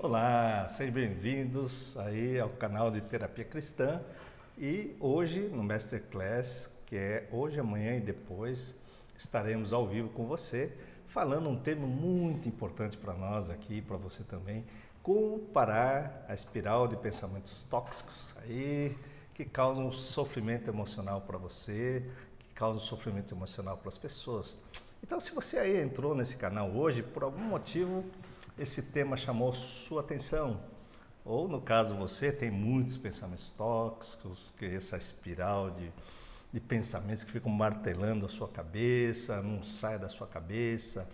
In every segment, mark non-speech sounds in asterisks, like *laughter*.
Olá, sejam bem-vindos aí ao canal de Terapia Cristã e hoje no Masterclass, que é hoje, amanhã e depois, estaremos ao vivo com você falando um tema muito importante para nós aqui, para você também, como parar a espiral de pensamentos tóxicos aí que causam sofrimento emocional para você, que causam sofrimento emocional para as pessoas. Então, se você aí entrou nesse canal hoje por algum motivo esse tema chamou sua atenção. Ou, no caso, você tem muitos pensamentos tóxicos, que essa espiral de, de pensamentos que ficam martelando a sua cabeça, não sai da sua cabeça,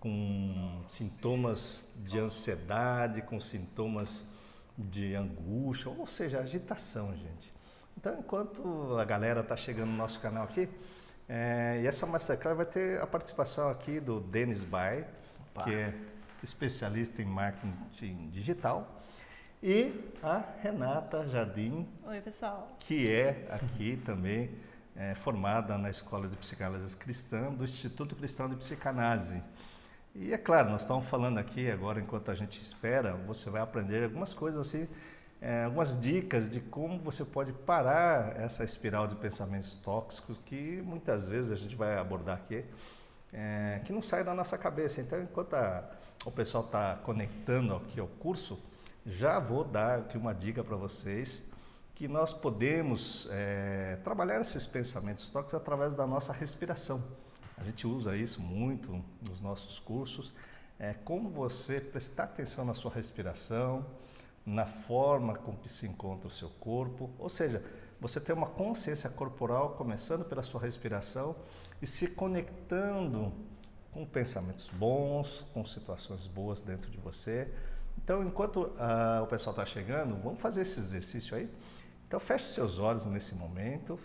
com sintomas de ansiedade, com sintomas de angústia, ou seja, agitação, gente. Então, enquanto a galera está chegando no nosso canal aqui, é, e essa Masterclass vai ter a participação aqui do Denis Bay, que é especialista em marketing digital, e a Renata Jardim. Oi, pessoal. Que é aqui também é, formada na Escola de Psicanálise Cristã do Instituto Cristão de Psicanálise. E é claro, nós estamos falando aqui agora, enquanto a gente espera, você vai aprender algumas coisas assim, é, algumas dicas de como você pode parar essa espiral de pensamentos tóxicos que muitas vezes a gente vai abordar aqui é, que não sai da nossa cabeça. Então, enquanto a, o pessoal está conectando aqui ao curso, já vou dar aqui uma dica para vocês que nós podemos é, trabalhar esses pensamentos tóxicos através da nossa respiração. A gente usa isso muito nos nossos cursos. É como você prestar atenção na sua respiração, na forma com que se encontra o seu corpo, ou seja, você ter uma consciência corporal começando pela sua respiração e se conectando com pensamentos bons, com situações boas dentro de você. Então, enquanto uh, o pessoal está chegando, vamos fazer esse exercício aí. Então, feche seus olhos nesse momento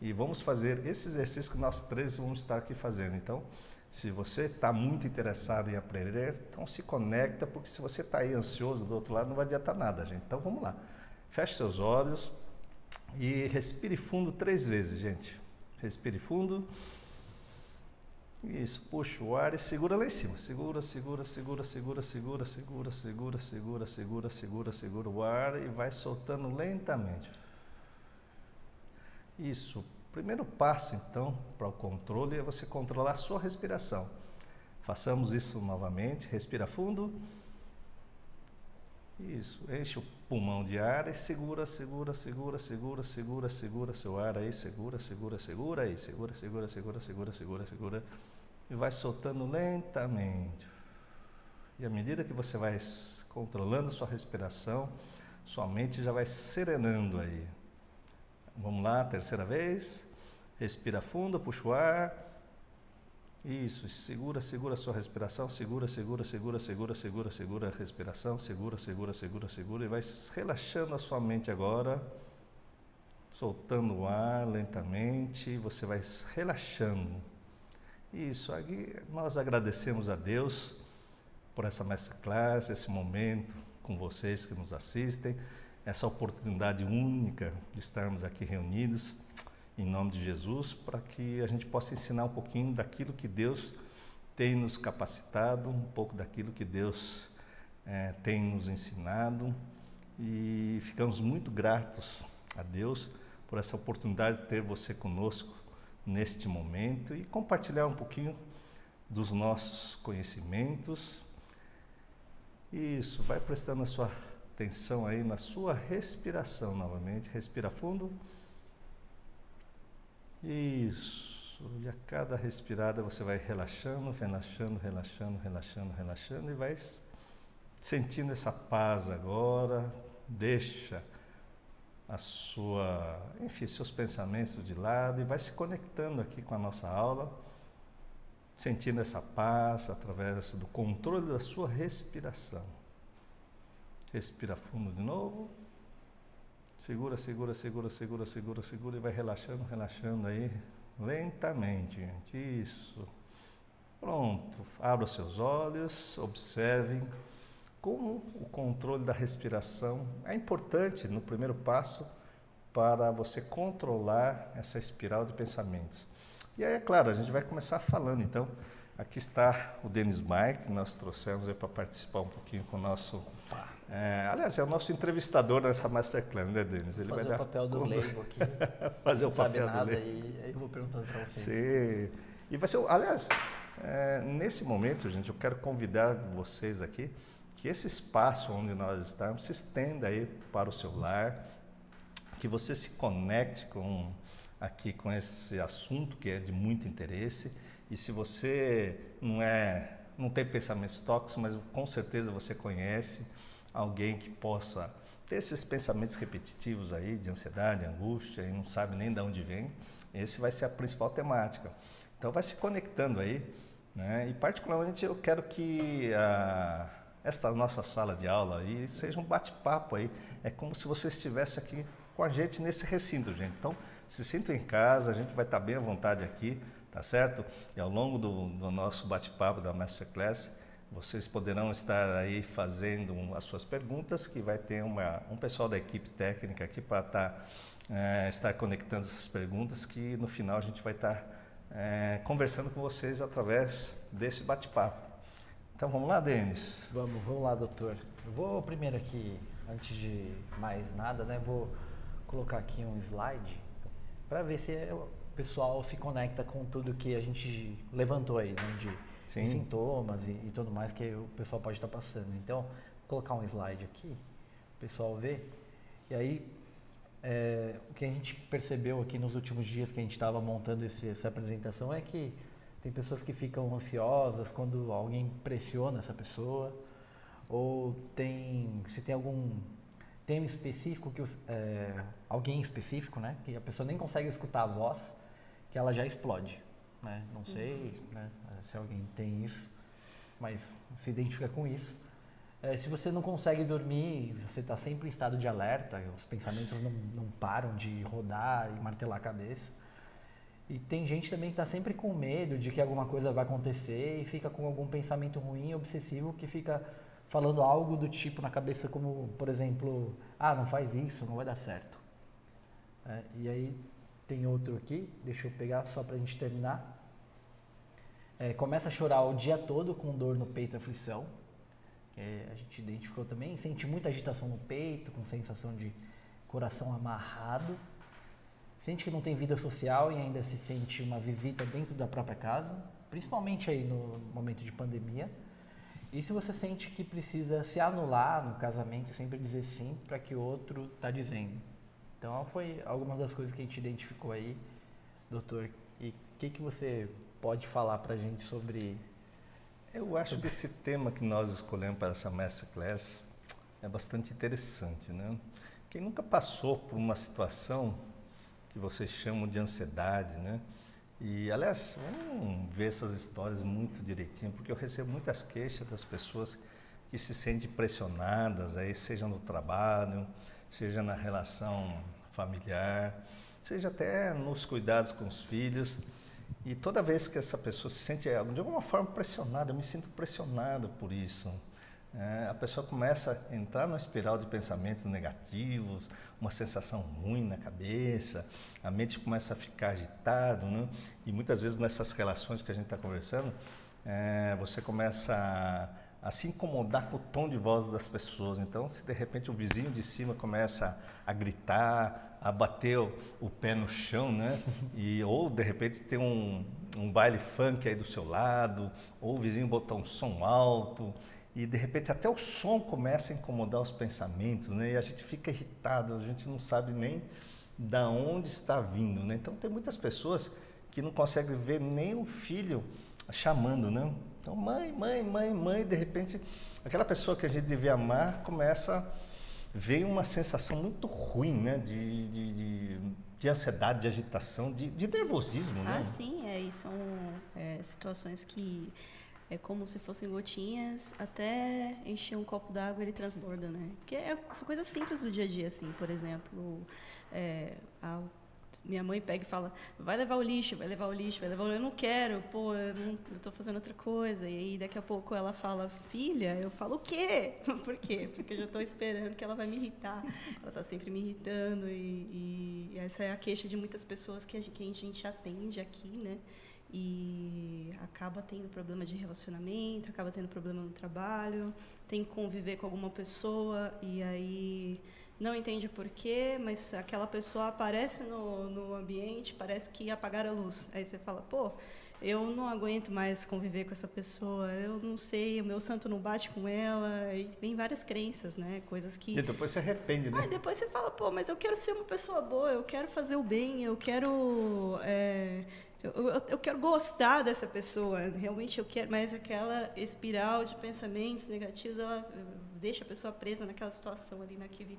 e vamos fazer esse exercício que nós três vamos estar aqui fazendo. Então, se você está muito interessado em aprender, então se conecta, porque se você está aí ansioso do outro lado, não vai adiantar nada, gente. Então, vamos lá. Feche seus olhos. E respire fundo três vezes, gente. Respire fundo. Isso, puxa o ar e segura lá em cima. Segura, segura, segura, segura, segura, segura, segura, segura, segura, segura, segura o ar e vai soltando lentamente. Isso. Primeiro passo, então, para o controle é você controlar a sua respiração. Façamos isso novamente. Respira fundo. Isso, enche o pulmão de ar e segura, segura, segura, segura, segura, segura seu ar aí, segura, segura, segura aí, segura, segura, segura, segura, segura, segura e vai soltando lentamente. E à medida que você vai controlando sua respiração, sua mente já vai serenando aí. Vamos lá, terceira vez. Respira fundo, puxa o ar. Isso, segura, segura a sua respiração, segura, segura, segura, segura, segura, segura a respiração, segura, segura, segura, segura e vai relaxando a sua mente agora, soltando o ar lentamente, você vai relaxando. Isso, aqui nós agradecemos a Deus por essa masterclass, esse momento com vocês que nos assistem, essa oportunidade única de estarmos aqui reunidos em nome de Jesus, para que a gente possa ensinar um pouquinho daquilo que Deus tem nos capacitado, um pouco daquilo que Deus é, tem nos ensinado e ficamos muito gratos a Deus por essa oportunidade de ter você conosco neste momento e compartilhar um pouquinho dos nossos conhecimentos. Isso, vai prestando a sua atenção aí na sua respiração novamente. Respira fundo. Isso. E a cada respirada você vai relaxando, relaxando, relaxando, relaxando, relaxando e vai sentindo essa paz agora. Deixa a sua, enfim, seus pensamentos de lado e vai se conectando aqui com a nossa aula, sentindo essa paz através do controle da sua respiração. Respira fundo de novo. Segura, segura, segura, segura, segura, segura e vai relaxando, relaxando aí lentamente, gente. Isso. Pronto. Abra seus olhos, observem como o controle da respiração é importante no primeiro passo para você controlar essa espiral de pensamentos. E aí, é claro, a gente vai começar falando então Aqui está o Denis Mike, que nós trouxemos para participar um pouquinho com o nosso. É, aliás, é o nosso entrevistador nessa Masterclass, né, Denis? Ele fazer vai o papel do leigo aqui. *laughs* fazer Não o papel nada do leigo. Aí, aí eu vou perguntando para vocês. Sim. E vai ser, aliás, é, nesse momento, gente, eu quero convidar vocês aqui que esse espaço onde nós estamos se estenda aí para o seu lar, que você se conecte com aqui com esse assunto que é de muito interesse. E se você não é, não tem pensamentos tóxicos, mas com certeza você conhece alguém que possa ter esses pensamentos repetitivos aí de ansiedade, angústia e não sabe nem de onde vem, esse vai ser a principal temática. Então vai se conectando aí, né? E particularmente eu quero que a esta nossa sala de aula aí seja um bate-papo aí. É como se você estivesse aqui com a gente nesse recinto, gente. Então, se sinta em casa, a gente vai estar bem à vontade aqui, tá certo? E ao longo do, do nosso bate-papo da Masterclass, vocês poderão estar aí fazendo as suas perguntas, que vai ter uma, um pessoal da equipe técnica aqui para estar, é, estar conectando essas perguntas, que no final a gente vai estar é, conversando com vocês através desse bate-papo. Então vamos lá, Denis? Vamos, vamos lá, doutor. Eu vou primeiro aqui, antes de mais nada, né, vou colocar aqui um slide para ver se o pessoal se conecta com tudo que a gente levantou aí, né, de, de sintomas e, e, tudo mais que o pessoal pode estar passando. Então, vou colocar um slide aqui, o pessoal ver. E aí, é, o que a gente percebeu aqui nos últimos dias que a gente estava montando esse, essa apresentação é que tem pessoas que ficam ansiosas quando alguém pressiona essa pessoa, ou tem, se tem algum tema específico que é, alguém específico, né, que a pessoa nem consegue escutar a voz, que ela já explode, né? Não sei, né, se alguém tem isso, mas se identifica com isso. É, se você não consegue dormir, você está sempre em estado de alerta, os pensamentos não, não param de rodar e martelar a cabeça. E tem gente também que está sempre com medo de que alguma coisa vai acontecer e fica com algum pensamento ruim, obsessivo, que fica falando algo do tipo na cabeça, como, por exemplo, ah, não faz isso, não vai dar certo. É, e aí tem outro aqui, deixa eu pegar só para a gente terminar. É, começa a chorar o dia todo com dor no peito e aflição. É, a gente identificou também, sente muita agitação no peito, com sensação de coração amarrado sente que não tem vida social e ainda se sente uma visita dentro da própria casa, principalmente aí no momento de pandemia. E se você sente que precisa se anular no casamento, sempre dizer sim para que o outro está dizendo. Então, foi algumas das coisas que a gente identificou aí, doutor. E o que, que você pode falar para a gente sobre... Eu acho sobre... que esse tema que nós escolhemos para essa Masterclass é bastante interessante, né? Quem nunca passou por uma situação que vocês chamam de ansiedade, né? E, aliás, vamos ver essas histórias muito direitinho, porque eu recebo muitas queixas das pessoas que se sentem pressionadas, aí, seja no trabalho, seja na relação familiar, seja até nos cuidados com os filhos. E toda vez que essa pessoa se sente de alguma forma pressionada, eu me sinto pressionado por isso. É, a pessoa começa a entrar numa espiral de pensamentos negativos, uma sensação ruim na cabeça, a mente começa a ficar agitada, né? e muitas vezes nessas relações que a gente está conversando, é, você começa a, a, se incomodar com o tom de voz das pessoas. Então, se de repente o vizinho de cima começa a gritar, a bater o, pé no chão, né? E, ou de repente tem um, um baile funk aí do seu lado, ou o vizinho botar um som alto, e de repente até o som começa a incomodar os pensamentos, né? E a gente fica irritado, a gente não sabe nem da onde está vindo, né? Então tem muitas pessoas que não conseguem ver nem o filho chamando, né? Então mãe, mãe, mãe, mãe, de repente aquela pessoa que a gente devia amar começa veio uma sensação muito ruim, né? De, de, de, de ansiedade, de agitação, de, de nervosismo, né? Ah, sim, é, e são é, situações que é como se fossem gotinhas, até encher um copo d'água ele transborda, né? Que é, são coisas simples do dia a dia, assim. Por exemplo, é, a, minha mãe pega e fala, vai levar o lixo, vai levar o lixo, vai levar o lixo. Eu não quero, pô, eu estou fazendo outra coisa. E aí, daqui a pouco, ela fala, filha, eu falo, o quê? *laughs* Por quê? Porque eu já estou esperando que ela vai me irritar. Ela está sempre me irritando e, e, essa é a queixa de muitas pessoas que a que a gente atende aqui, né? e acaba tendo problema de relacionamento, acaba tendo problema no trabalho, tem que conviver com alguma pessoa e aí não entende por quê, mas aquela pessoa aparece no, no ambiente, parece que apagaram a luz. Aí você fala, pô, eu não aguento mais conviver com essa pessoa, eu não sei, o meu santo não bate com ela, e vem várias crenças, né? Coisas que. E depois você arrepende, né? Ah, depois você fala, pô, mas eu quero ser uma pessoa boa, eu quero fazer o bem, eu quero. É, eu, eu, eu, quero gostar dessa pessoa, realmente eu quero, mas aquela espiral de pensamentos negativos, ela deixa a pessoa presa naquela situação ali, naquele,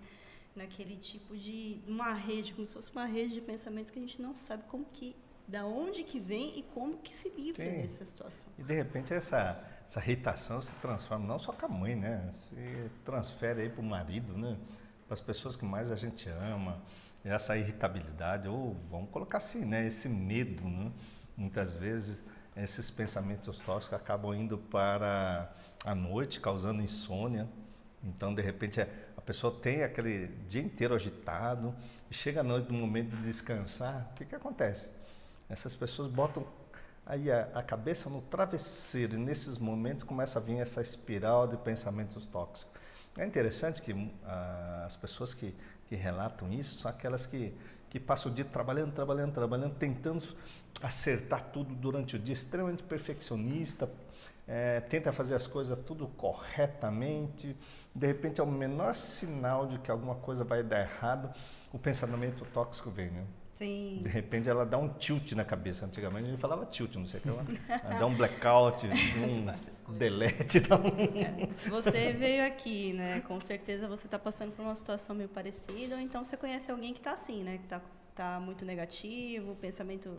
naquele tipo de uma rede, como se fosse uma rede de pensamentos que a gente não sabe como que da onde que vem e como que se livra Sim. dessa situação. E de repente essa essa irritação se transforma não só com a mãe, né? Se transfere aí para o marido, né? Para as pessoas que mais a gente ama, essa irritabilidade ou vamos colocar assim, né? Esse medo, né? Muitas vezes esses pensamentos tóxicos acabam indo para a noite, causando insônia. Então, de repente, a pessoa tem aquele dia inteiro agitado e chega à noite, no momento de descansar, o que, que acontece? Essas pessoas botam aí a, a, cabeça no travesseiro e nesses momentos começa a vir essa espiral de pensamentos tóxicos. É interessante que ah, as pessoas que, que relatam isso são aquelas que, que passam o dia trabalhando, trabalhando, trabalhando, tentando acertar tudo durante o dia, extremamente perfeccionista, é, tenta fazer as coisas tudo corretamente, de repente é o menor sinal de que alguma coisa vai dar errado, o pensamento tóxico vem, né? Sim. De repente ela dá um tilt na cabeça. Antigamente a gente falava tilt, não sei o que lá. *laughs* dá um blackout, *laughs* um delete. Dá um... É, se você veio aqui, né, com certeza você está passando por uma situação meio parecida, ou então você conhece alguém que está assim, né, que está tá muito negativo, o pensamento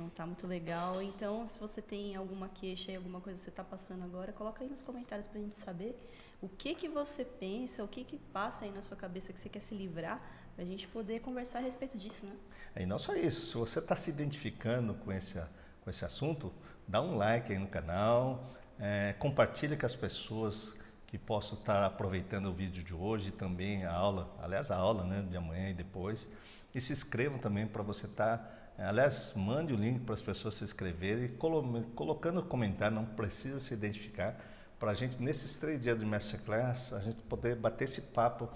não está muito legal. Então, se você tem alguma queixa e alguma coisa que você está passando agora, coloca aí nos comentários para a gente saber o que que você pensa, o que que passa aí na sua cabeça que você quer se livrar para a gente poder conversar a respeito disso, né? E não só isso, se você está se identificando com esse, com esse assunto, dá um like aí no canal, é, compartilha com as pessoas que possam estar aproveitando o vídeo de hoje, também a aula, aliás, a aula né, de amanhã e depois. E se inscrevam também para você estar. Tá, aliás, mande o link para as pessoas se inscreverem colo colocando comentário, não precisa se identificar, para a gente, nesses três dias de Masterclass, a gente poder bater esse papo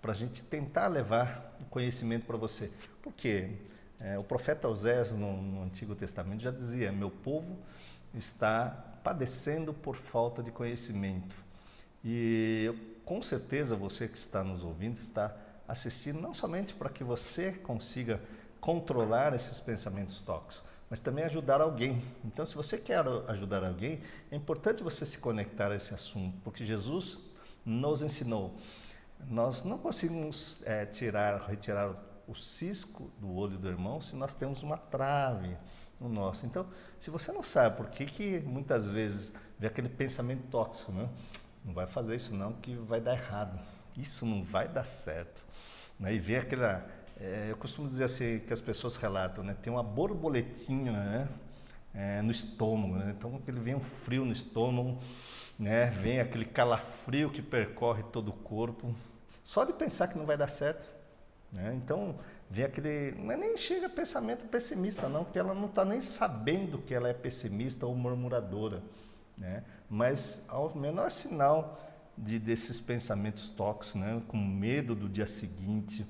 para a gente tentar levar conhecimento para você. Porque é, o profeta Osés, no, no Antigo Testamento, já dizia: Meu povo está padecendo por falta de conhecimento. E com certeza você que está nos ouvindo está assistindo não somente para que você consiga controlar esses pensamentos tóxicos, mas também ajudar alguém. Então, se você quer ajudar alguém, é importante você se conectar a esse assunto, porque Jesus nos ensinou nós não conseguimos é, tirar, retirar o cisco do olho do irmão se nós temos uma trave no nosso. Então, se você não sabe por que, que muitas vezes vê aquele pensamento tóxico, né? não vai fazer isso não que vai dar errado, isso não vai dar certo. Né? E vê aquela, é, eu costumo dizer assim que as pessoas relatam, né? tem uma borboletinha né? É, no estômago, né? então ele vem um frio no estômago, né? Vem aquele calafrio que percorre todo o corpo, só de pensar que não vai dar certo. Né? Então, vem aquele. Não é nem chega pensamento pessimista, não, porque ela não está nem sabendo que ela é pessimista ou murmuradora. Né? Mas, ao menor sinal de, desses pensamentos tóxicos, né? com medo do dia seguinte,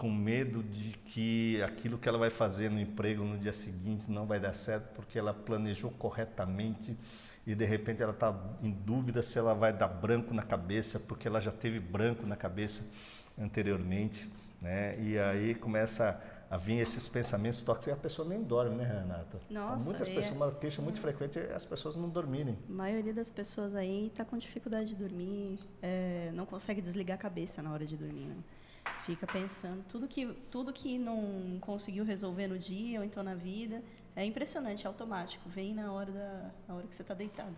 com medo de que aquilo que ela vai fazer no emprego no dia seguinte não vai dar certo porque ela planejou corretamente e de repente ela está em dúvida se ela vai dar branco na cabeça, porque ela já teve branco na cabeça anteriormente, né? E aí começa a vir esses pensamentos tóxicos e a pessoa nem dorme, né, Renata? Nossa, Muitas é... pessoas, uma queixa muito frequente é as pessoas não dormirem. A maioria das pessoas aí está com dificuldade de dormir, é, não consegue desligar a cabeça na hora de dormir, né? Fica pensando tudo que tudo que não conseguiu resolver no dia ou então na vida é impressionante, é automático, vem na hora da na hora que você está deitado.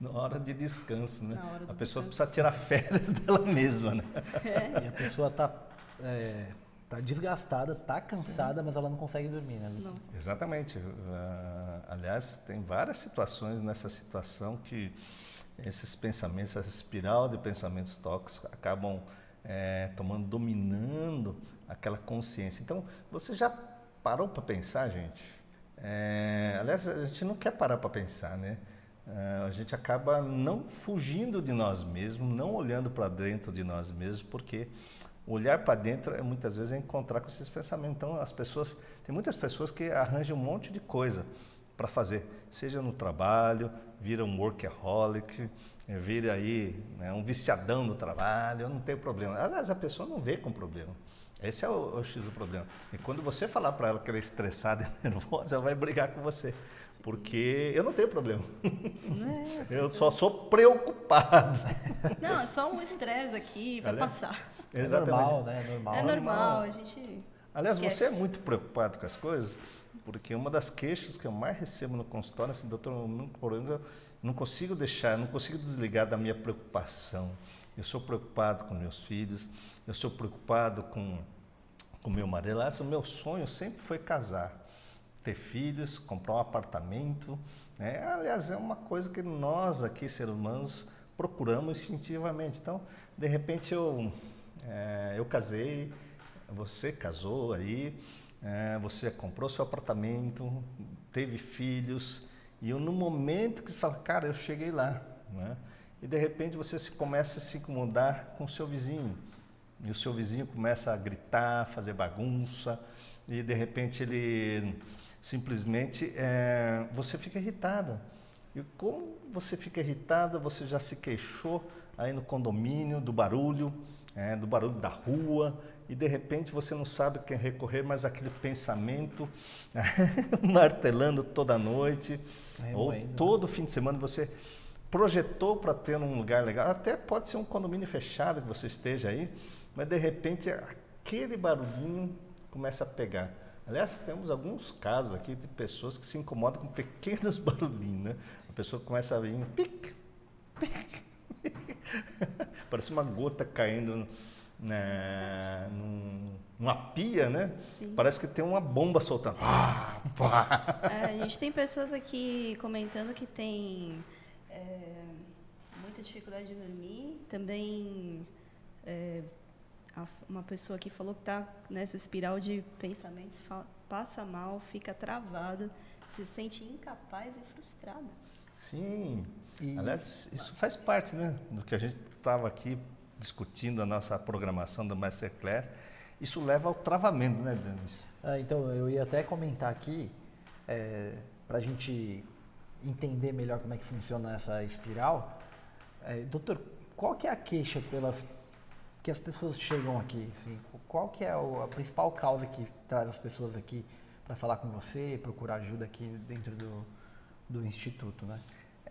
Na hora de descanso, né? a pessoa descanso. precisa tirar férias *laughs* dela mesma, né? É. E a pessoa está é, tá desgastada, está cansada, Sim. mas ela não consegue dormir, né? Não. Exatamente. Uh, aliás, tem várias situações nessa situação que esses pensamentos, essa espiral de pensamentos tóxicos acabam é, tomando, dominando aquela consciência. Então, você já parou para pensar, gente? É, aliás, a gente não quer parar para pensar, né? É, a gente acaba não fugindo de nós mesmos, não olhando para dentro de nós mesmos, porque olhar para dentro é muitas vezes é encontrar com esses pensamentos. Então, as pessoas, tem muitas pessoas que arranjam um monte de coisa para fazer, seja no trabalho, vira um workaholic, vira aí né, um viciadão no trabalho, não tem problema. Aliás, a pessoa não vê com problema. Esse é o, o X do problema. E quando você falar para ela que ela é estressada e *laughs* nervosa, ela vai brigar com você. Porque eu não tenho problema. É, eu só sou preocupado. Não, é só um estresse aqui, vai Aliás, passar. É normal, né? É normal. É normal, a gente. Aliás, esquece. você é muito preocupado com as coisas, porque uma das queixas que eu mais recebo no consultório é assim, doutor, eu não, não consigo deixar, não consigo desligar da minha preocupação. Eu sou preocupado com meus filhos, eu sou preocupado com o meu marido. Aliás, o meu sonho sempre foi casar ter filhos, comprar um apartamento. Né? Aliás, é uma coisa que nós aqui, seres humanos, procuramos instintivamente. Então, de repente, eu, é, eu casei, você casou aí, é, você comprou seu apartamento, teve filhos, e no momento que você fala, cara, eu cheguei lá, né? e de repente você se começa a se incomodar com o seu vizinho, e o seu vizinho começa a gritar, fazer bagunça, e de repente ele simplesmente é, você fica irritada. E como você fica irritada, você já se queixou aí no condomínio do barulho, é, do barulho da rua, e de repente você não sabe quem recorrer, mas aquele pensamento *laughs* martelando toda noite, é, ou todo fim de semana você projetou para ter um lugar legal, até pode ser um condomínio fechado que você esteja aí, mas de repente aquele barulhinho começa a pegar. Aliás, temos alguns casos aqui de pessoas que se incomodam com pequenos *laughs* barulhinhos, né? A pessoa começa a vir pic, pic, *laughs* pic. Parece uma gota caindo na, num, numa pia, né? Sim. Parece que tem uma bomba soltando. Ah, é, a gente tem pessoas aqui comentando que tem é, muita dificuldade de dormir, também é, uma pessoa que falou que está nessa espiral de pensamentos, passa mal, fica travada, se sente incapaz e frustrada. Sim. E... Aliás, isso faz parte né, do que a gente estava aqui discutindo a nossa programação do Masterclass. Isso leva ao travamento, né, Denis? Ah, então, eu ia até comentar aqui, é, para a gente entender melhor como é que funciona essa espiral. É, doutor, qual que é a queixa pelas que as pessoas chegam aqui? Assim, qual que é a principal causa que traz as pessoas aqui para falar com você, procurar ajuda aqui dentro do, do instituto, né?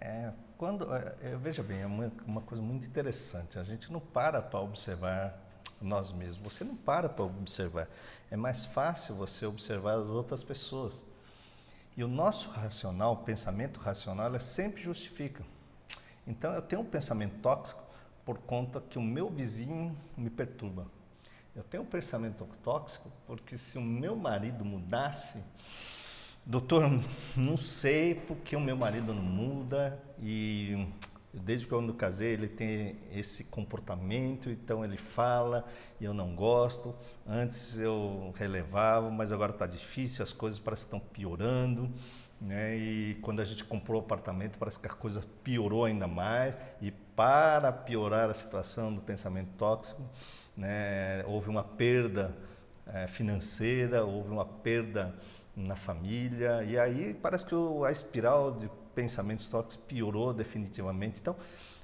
É, quando, é, é, veja bem, é uma, uma coisa muito interessante. A gente não para para observar nós mesmos. Você não para para observar. É mais fácil você observar as outras pessoas. E o nosso racional, o pensamento racional, é sempre justifica. Então, eu tenho um pensamento tóxico, por conta que o meu vizinho me perturba. Eu tenho um pensamento tóxico porque se o meu marido mudasse, doutor, *laughs* não sei porque o meu marido não muda e desde que eu me casei ele tem esse comportamento, então ele fala e eu não gosto. Antes eu relevava, mas agora está difícil, as coisas parecem que estão piorando. Né? E quando a gente comprou o apartamento, parece que a coisa piorou ainda mais. E para piorar a situação do pensamento tóxico, né, houve uma perda é, financeira, houve uma perda na família, e aí parece que a espiral de pensamentos tóxicos piorou definitivamente. Então,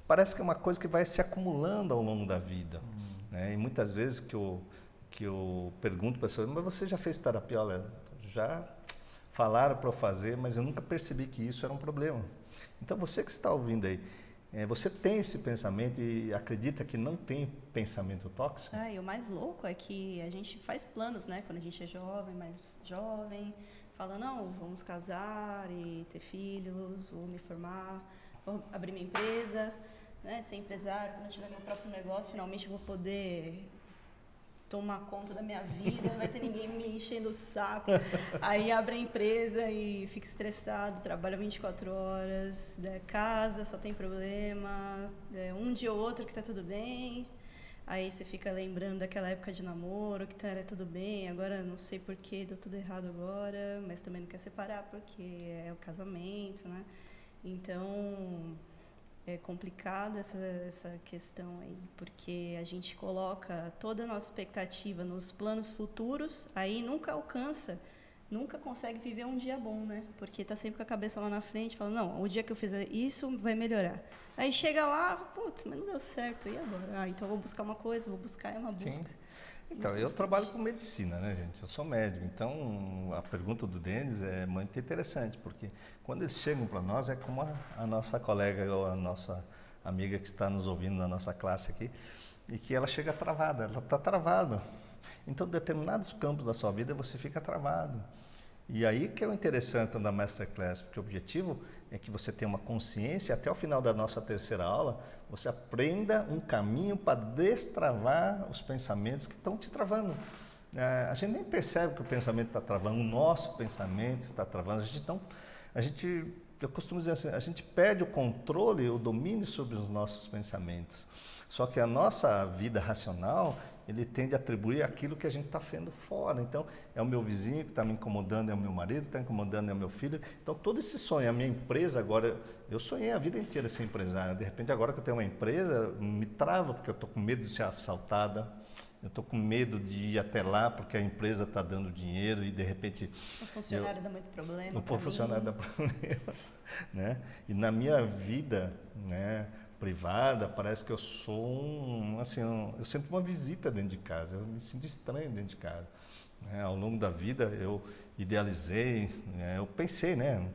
parece que é uma coisa que vai se acumulando ao longo da vida. Hum. Né? E muitas vezes que eu, que eu pergunto para pessoas, mas você já fez terapia? Olha, já falaram para eu fazer, mas eu nunca percebi que isso era um problema. Então, você que está ouvindo aí, é, você tem esse pensamento e acredita que não tem pensamento tóxico? Ah, e o mais louco é que a gente faz planos, né? Quando a gente é jovem, mais jovem, fala, não, vamos casar e ter filhos, vou me formar, vou abrir minha empresa, né? Ser empresário, quando eu tiver meu próprio negócio, finalmente eu vou poder tomar conta da minha vida, não vai ter ninguém me enchendo o saco. *laughs* Aí abre a empresa e fica estressado, trabalha 24 horas, né, casa, só tem problema, é, um dia ou outro que está tudo bem. Aí você fica lembrando daquela época de namoro, que era tudo bem, agora não sei por que deu tudo errado agora, mas também não quer separar porque é o casamento, né? Então, é complicada essa, essa questão aí, porque a gente coloca toda a nossa expectativa nos planos futuros, aí nunca alcança, nunca consegue viver um dia bom, né? Porque está sempre com a cabeça lá na frente, falando, não, o dia que eu fizer isso vai melhorar. Aí chega lá, putz, mas não deu certo, e agora? Ah, então eu vou buscar uma coisa, vou buscar, é uma busca. Sim. Então, eu trabalho com medicina, né, gente? Eu sou médico. Então, a pergunta do Denis é muito interessante, porque quando eles chegam para nós, é como a, a, nossa colega ou a nossa amiga que está nos ouvindo na nossa classe aqui, e que ela chega travada, ela está travada. Então, determinados campos da sua vida você fica travado. E aí que é o interessante da Masterclass, porque o objetivo é que você tenha uma consciência, até o final da nossa terceira aula, você aprenda um caminho para destravar os pensamentos que estão te travando. É, a gente nem percebe que o pensamento está travando, o nosso pensamento está travando. A gente não, a gente, eu costumo dizer assim, a gente perde o controle, o domínio sobre os nossos pensamentos. Só que a nossa vida racional, ele tende a atribuir aquilo que a gente está vendo fora. Então, é o meu vizinho que está me incomodando, é o meu marido que está incomodando, é o meu filho. Então, todo esse sonho, a minha empresa agora, eu sonhei a vida inteira ser empresário. De repente, agora que eu tenho uma empresa, me trava, porque eu estou com medo de ser assaltada. Eu estou com medo de ir até lá porque a empresa está dando dinheiro e de repente. O funcionário eu, dá muito problema. O funcionário dá *laughs* problema. Né? E na minha vida, né, privada, parece que eu sou um, assim, um, eu sinto uma visita dentro de casa, eu me sinto estranho dentro de casa. Né? Ao longo da vida eu idealizei, né? eu pensei, né,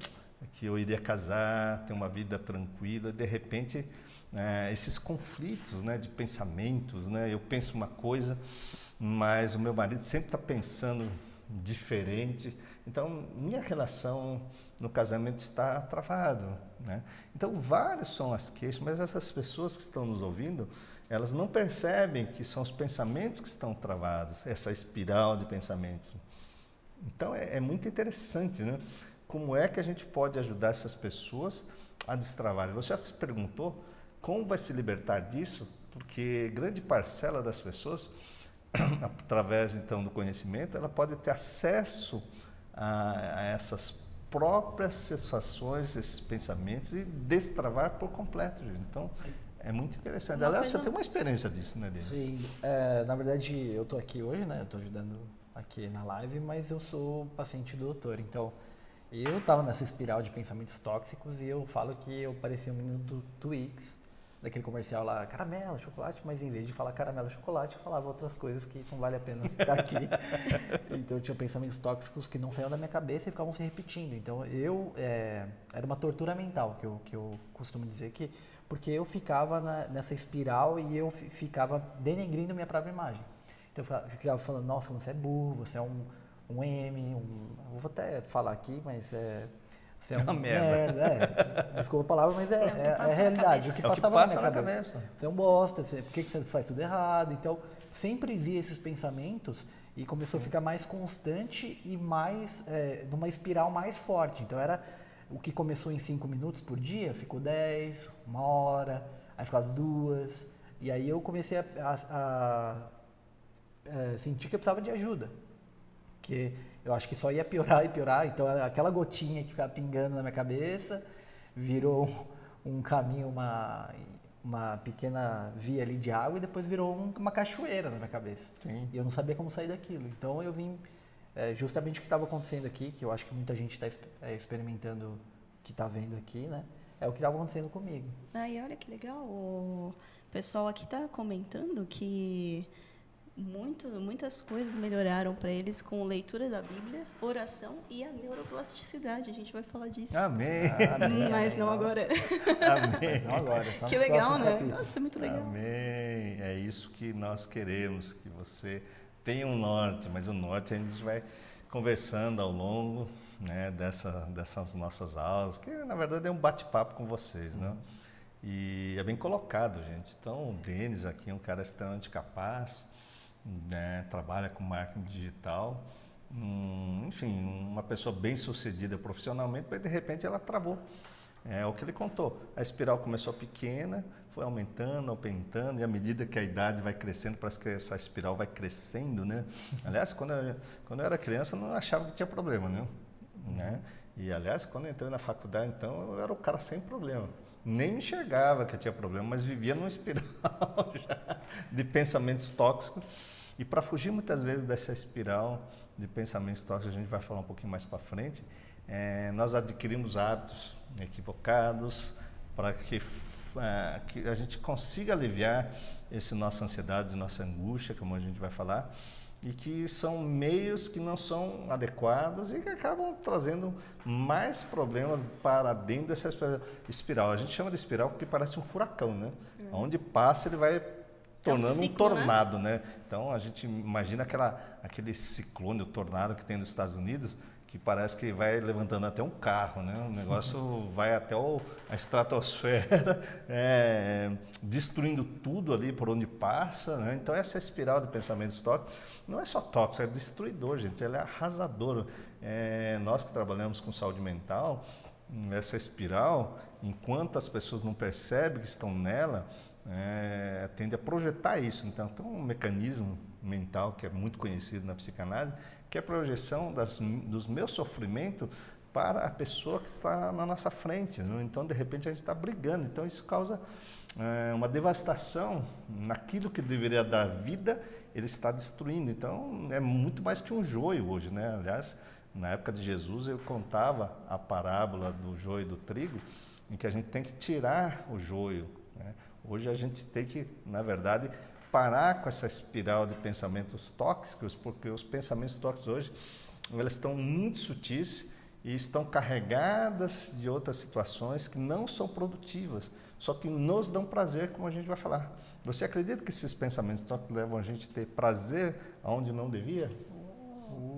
que eu iria casar, ter uma vida tranquila, de repente né, esses conflitos, né, de pensamentos, né, eu penso uma coisa, mas o meu marido sempre está pensando diferente. Então, minha relação no casamento está travado. Né? Então, várias são as queixas, mas essas pessoas que estão nos ouvindo, elas não percebem que são os pensamentos que estão travados, essa espiral de pensamentos. Então, é, é muito interessante, né? Como é que a gente pode ajudar essas pessoas a destravar? Você já se perguntou como vai se libertar disso? Porque grande parcela das pessoas *clears throat* através então do conhecimento, ela pode ter acesso a, a essas próprias sensações, esses pensamentos e destravar por completo. Gente. Então, é muito interessante. Uma Aliás, você tem uma experiência disso, né, Denis? Sim. É, na verdade, eu estou aqui hoje, né? Eu estou ajudando aqui na live, mas eu sou paciente do doutor. Então, eu estava nessa espiral de pensamentos tóxicos e eu falo que eu parecia um menino do Twix daquele comercial lá, caramelo, chocolate, mas em vez de falar caramelo, chocolate, eu falava outras coisas que não vale a pena citar aqui. *laughs* então eu tinha pensamentos tóxicos que não saíam da minha cabeça e ficavam se repetindo. Então eu, é, era uma tortura mental, que eu, que eu costumo dizer que, porque eu ficava na, nessa espiral e eu ficava denegrindo minha própria imagem. Então eu ficava falando, nossa, você é burro, você é um, um M, um, eu vou até falar aqui, mas é você é, é uma merda. merda é. Desculpa a palavra, mas é, é, é a realidade. O que, é passava o que passa na minha cabeça. cabeça. Você é um bosta, você, por que, que você faz tudo errado? Então, sempre vi esses pensamentos e começou Sim. a ficar mais constante e mais, é, numa espiral mais forte. Então, era o que começou em cinco minutos por dia, ficou dez, uma hora, aí ficou duas. E aí eu comecei a, a, a, a sentir que eu precisava de ajuda. Porque eu acho que só ia piorar e piorar. Então, aquela gotinha que ficava pingando na minha cabeça virou um, caminho, uma, uma pequena via ali de água e depois virou um, uma cachoeira na minha cabeça. Sim. E eu não sabia como sair daquilo. Então, eu vim é, justamente o que estava acontecendo aqui, que eu acho que muita gente está é, experimentando, que está vendo aqui, né? É o que estava acontecendo comigo. Ah, e olha que legal. O pessoal aqui está comentando que muito, muitas coisas melhoraram para eles com leitura da Bíblia, oração e a neuroplasticidade. A gente vai falar disso. Amém. Amém. Mas não agora. Amém. Mas não agora. que legal, né? Capítulos. Nossa, muito legal. Amém. É isso que nós queremos, que você tenha um norte, mas o norte a gente vai conversando ao longo né, dessa, dessas nossas aulas, que na verdade é um bate-papo com vocês, né? E é bem colocado, gente. Então, o Denis aqui é um cara extremamente capaz, né, trabalha com marketing digital, um, enfim, uma pessoa bem sucedida profissionalmente, mas de repente ela travou. É o que ele contou. A espiral começou pequena, Foi aumentando, aumentando, e à medida que a idade vai crescendo, parece que essa espiral vai crescendo, né? *laughs* Aliás, quando eu, quando eu era criança, eu não achava que tinha problema, né? né? E, aliás, quando eu entrei na faculdade, então, eu era o cara sem problema. Nem me enxergava que eu tinha problema, mas vivia numa espiral *laughs* de pensamentos tóxicos. E para fugir muitas vezes dessa espiral de pensamentos tóxicos, a gente vai falar um pouquinho mais para frente, é, nós adquirimos hábitos equivocados para que, é, que a gente consiga aliviar essa nossa ansiedade, nossa angústia, como a gente vai falar, e que são meios que não são adequados e que acabam trazendo mais problemas para dentro dessa espiral. A gente chama de espiral porque parece um furacão, né? Uhum. Onde passa ele vai tornando é um, ciclo, um né? tornado, né? né? Então a gente imagina aquela, aquele ciclone, o tornado que tem nos Estados Unidos, que parece que vai levantando até um carro, né? O negócio *laughs* vai até o, a estratosfera, *laughs* é, destruindo tudo ali por onde passa, né? Então essa espiral de pensamentos tóxicos não é só tóxico, é destruidor, gente. Ela é arrasadora. É, nós que trabalhamos com saúde mental, essa espiral, enquanto as pessoas não percebem que estão nela, é, tende a projetar isso. Então, tem um mecanismo mental que é muito conhecido na psicanálise, que é a projeção das, dos meus sofrimentos para a pessoa que está na nossa frente. Né? Então, de repente, a gente está brigando. Então, isso causa é, uma devastação naquilo que deveria dar vida, ele está destruindo. Então, é muito mais que um joio hoje. Né? Aliás, na época de Jesus, eu contava a parábola do joio e do trigo, em que a gente tem que tirar o joio. Né? Hoje a gente tem que, na verdade, parar com essa espiral de pensamentos tóxicos, porque os pensamentos tóxicos hoje elas estão muito sutis e estão carregadas de outras situações que não são produtivas, só que nos dão prazer, como a gente vai falar. Você acredita que esses pensamentos tóxicos levam a gente a ter prazer aonde não devia?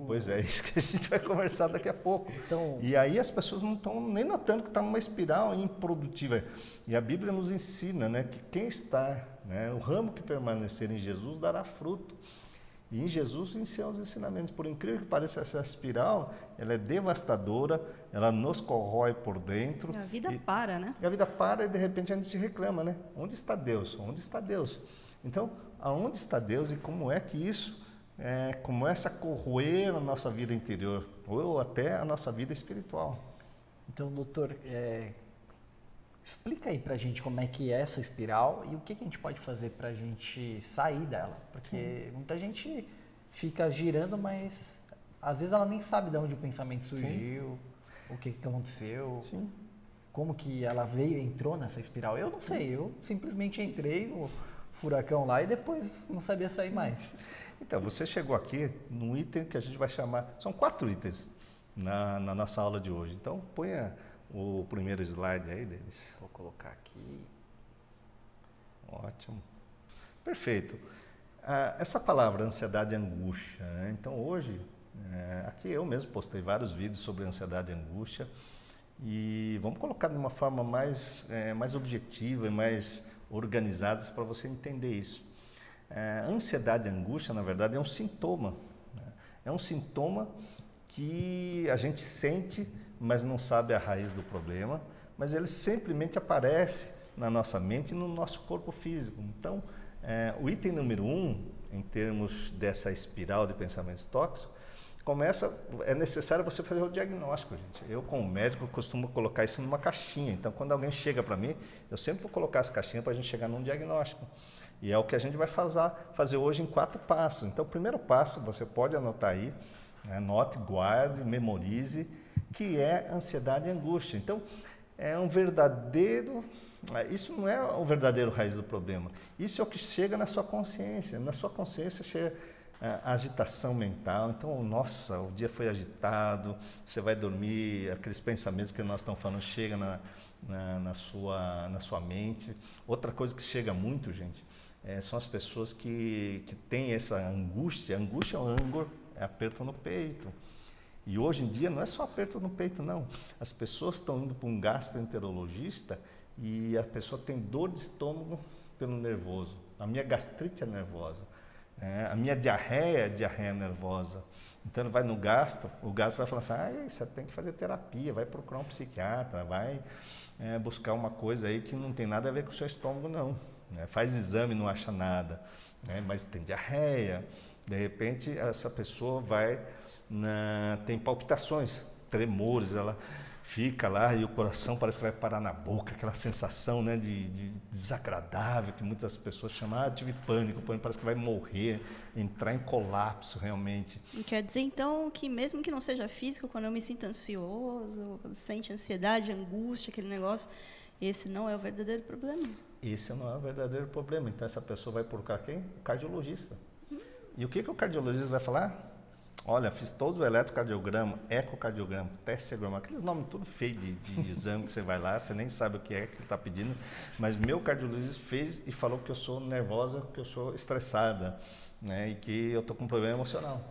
Pois é, *laughs* isso que a gente vai conversar daqui a pouco. Então... E aí as pessoas não estão nem notando que está numa espiral improdutiva. E a Bíblia nos ensina né, que quem está, né, o ramo que permanecer em Jesus dará fruto. E em Jesus em seus ensinamentos. Por incrível que pareça, essa espiral, ela é devastadora, ela nos corrói por dentro. A vida e, para, né? E a vida para e de repente a gente se reclama, né? Onde está Deus? Onde está Deus? Então, aonde está Deus e como é que isso é, começa a corroer a nossa vida interior ou até a nossa vida espiritual. Então, doutor, é, explica aí pra gente como é que é essa espiral e o que, que a gente pode fazer pra gente sair dela. Porque Sim. muita gente fica girando, mas às vezes ela nem sabe de onde o pensamento surgiu, Sim. o que, que aconteceu. Sim. Como que ela veio, entrou nessa espiral? Eu não sei, eu simplesmente entrei no furacão lá e depois não sabia sair mais. *laughs* Então, você chegou aqui num item que a gente vai chamar. São quatro itens na, na nossa aula de hoje. Então, ponha o primeiro slide aí deles. Vou colocar aqui. Ótimo. Perfeito. Ah, essa palavra ansiedade e angústia. Né? Então, hoje, é, aqui eu mesmo postei vários vídeos sobre ansiedade e angústia. E vamos colocar de uma forma mais, é, mais objetiva e mais organizada para você entender isso. É, ansiedade e angústia, na verdade, é um sintoma. Né? É um sintoma que a gente sente, mas não sabe a raiz do problema, mas ele simplesmente aparece na nossa mente e no nosso corpo físico. Então, é, o item número um, em termos dessa espiral de pensamentos tóxicos, começa, é necessário você fazer o diagnóstico, gente. Eu, como médico, costumo colocar isso numa caixinha. Então, quando alguém chega para mim, eu sempre vou colocar essa caixinha para a gente chegar num diagnóstico. E é o que a gente vai fazer, hoje em quatro passos. Então, o primeiro passo, você pode anotar aí, né, note, guarde, memorize, que é ansiedade e angústia. Então, é um verdadeiro. É, isso não é o verdadeiro raiz do problema. Isso é o que chega na sua consciência. Na sua consciência chega é, a agitação mental. Então, nossa, o dia foi agitado, você vai dormir, aqueles pensamentos que nós estamos falando chegam na, na, na, sua, na sua mente. Outra coisa que chega muito, gente, é, são as pessoas que, que têm essa angústia. Angústia é ângulo, é aperto no peito. E hoje em dia não é só aperto no peito, não. As pessoas estão indo para um gastroenterologista e a pessoa tem dor de estômago pelo nervoso. A minha gastrite é nervosa. É, a minha diarreia é diarreia nervosa. Então ele vai no gasto, o gasto vai falar assim, ah, você tem que fazer terapia, vai procurar um psiquiatra, vai é, buscar uma coisa aí que não tem nada a ver com o seu estômago, não. Né? Faz exame, não acha nada, né? mas tem diarreia. De repente essa pessoa vai, na, tem palpitações, tremores, ela fica lá e o coração parece que vai parar na boca, aquela sensação né, de, de desagradável que muitas pessoas chamam, ah, tive pânico, pânico parece que vai morrer, entrar em colapso realmente. Quer dizer então que mesmo que não seja físico, quando eu me sinto ansioso, quando sente ansiedade, angústia, aquele negócio, esse não é o verdadeiro problema. Esse não é o verdadeiro problema. Então essa pessoa vai procurar quem? O cardiologista. E o que, que o cardiologista vai falar? Olha, fiz todo o eletrocardiograma, ecocardiograma, testeograma, aqueles nomes tudo feio de, de exame que você vai lá, você nem sabe o que é que ele está pedindo, mas meu cardiologista fez e falou que eu sou nervosa, que eu sou estressada, né, e que eu estou com um problema emocional.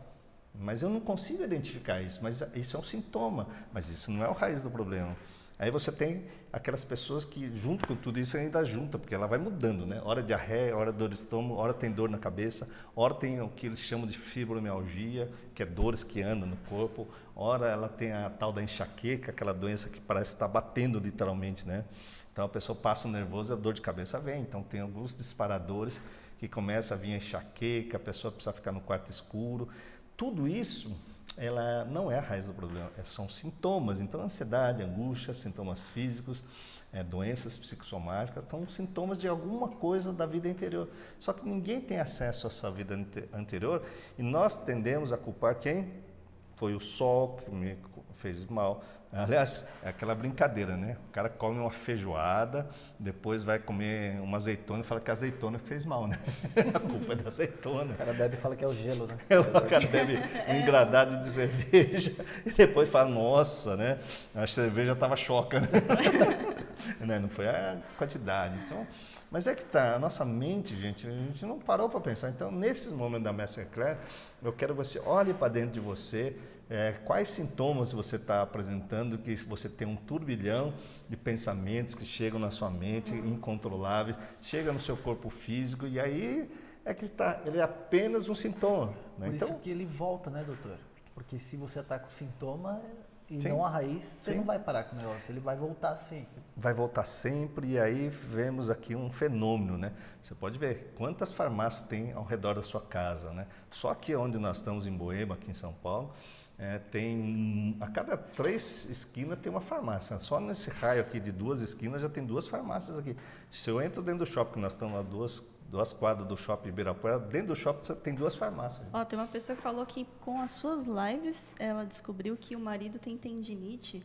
Mas eu não consigo identificar isso, mas isso é um sintoma, mas isso não é o raiz do problema. Aí você tem aquelas pessoas que, junto com tudo isso, ainda junta, porque ela vai mudando, né? Hora diarreia, hora dor de estômago, hora tem dor na cabeça, hora tem o que eles chamam de fibromialgia, que é dores que andam no corpo, hora ela tem a tal da enxaqueca, aquela doença que parece estar batendo literalmente, né? Então a pessoa passa o nervoso e a dor de cabeça vem. Então tem alguns disparadores que começa a vir a enxaqueca, a pessoa precisa ficar no quarto escuro. Tudo isso ela não é a raiz do problema, é, são sintomas. Então, ansiedade, angústia, sintomas físicos, é, doenças psicossomáticas, são sintomas de alguma coisa da vida interior. Só que ninguém tem acesso a essa vida anterior e nós tendemos a culpar quem? Foi o sol que me fez mal. Aliás, é aquela brincadeira, né? O cara come uma feijoada, depois vai comer uma azeitona e fala que a azeitona fez mal, né? *laughs* a culpa é da azeitona. O cara bebe e fala que é o gelo, né? *laughs* o cara bebe um engradado de cerveja e depois fala, nossa, né? A cerveja estava choca, né? *laughs* né? Não foi a quantidade. Então, mas é que tá, a nossa mente, gente, a gente não parou para pensar. Então, nesses momentos da Masterclass, eu quero que você olhe para dentro de você, é, quais sintomas você está apresentando que você tem um turbilhão de pensamentos que chegam na sua mente, incontroláveis, chega no seu corpo físico e aí é que tá, ele é apenas um sintoma. Né? Por então, isso que ele volta, né, doutor? Porque se você está com sintoma e sim, não a raiz, você sim. não vai parar com o negócio, ele vai voltar sempre. Vai voltar sempre e aí vemos aqui um fenômeno, né? Você pode ver quantas farmácias tem ao redor da sua casa, né? Só aqui onde nós estamos em Boema, aqui em São Paulo, é, tem a cada três esquinas tem uma farmácia. Só nesse raio aqui de duas esquinas já tem duas farmácias aqui. Se eu entro dentro do shopping, nós estamos a duas, duas quadras do shopping Ibirapuera, dentro do shopping tem duas farmácias. Ó, tem uma pessoa que falou que com as suas lives ela descobriu que o marido tem tendinite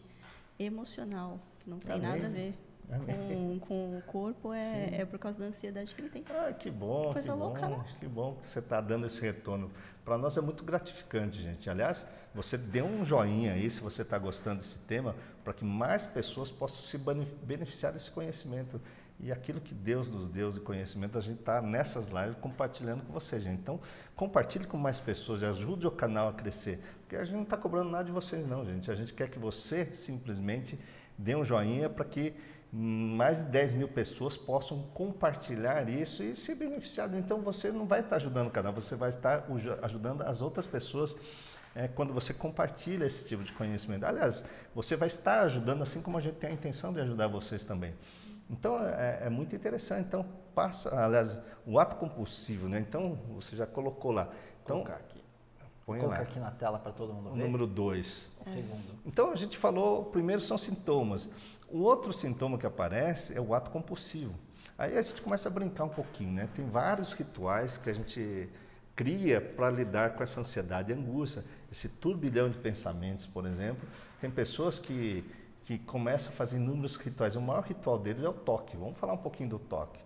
emocional, que não tem nada a ver. Com, com, o corpo é, é, por causa da ansiedade que ele tem. Ah, que bom, Coisa que louca, bom, né? que bom que você está dando esse retorno. Para nós é muito gratificante, gente. Aliás, você dê um joinha aí se você está gostando desse tema, para que mais pessoas possam se beneficiar desse conhecimento. E aquilo que Deus nos deu de conhecimento, a gente está nessas lives compartilhando com você, gente. Então, compartilhe com mais pessoas, ajude o canal a crescer. Porque a gente não está cobrando nada de vocês, não, gente. A gente quer que você simplesmente dê um joinha para que mais de 10 mil pessoas possam compartilhar isso e se beneficiar. Então você não vai estar ajudando o canal, você vai estar ajudando as outras pessoas é, quando você compartilha esse tipo de conhecimento. Aliás, você vai estar ajudando assim como a gente tem a intenção de ajudar vocês também. Então é, é muito interessante. Então passa, aliás, o ato compulsivo, né? Então você já colocou lá. Então, Vou colocar aqui. Põe Vou colocar lá. aqui na tela para todo mundo o ver. O número 2. O segundo. Então a gente falou, primeiro são sintomas. O outro sintoma que aparece é o ato compulsivo. Aí a gente começa a brincar um pouquinho, né? Tem vários rituais que a gente cria para lidar com essa ansiedade e angústia, esse turbilhão de pensamentos, por exemplo. Tem pessoas que, que começam a fazer inúmeros rituais. O maior ritual deles é o toque. Vamos falar um pouquinho do toque.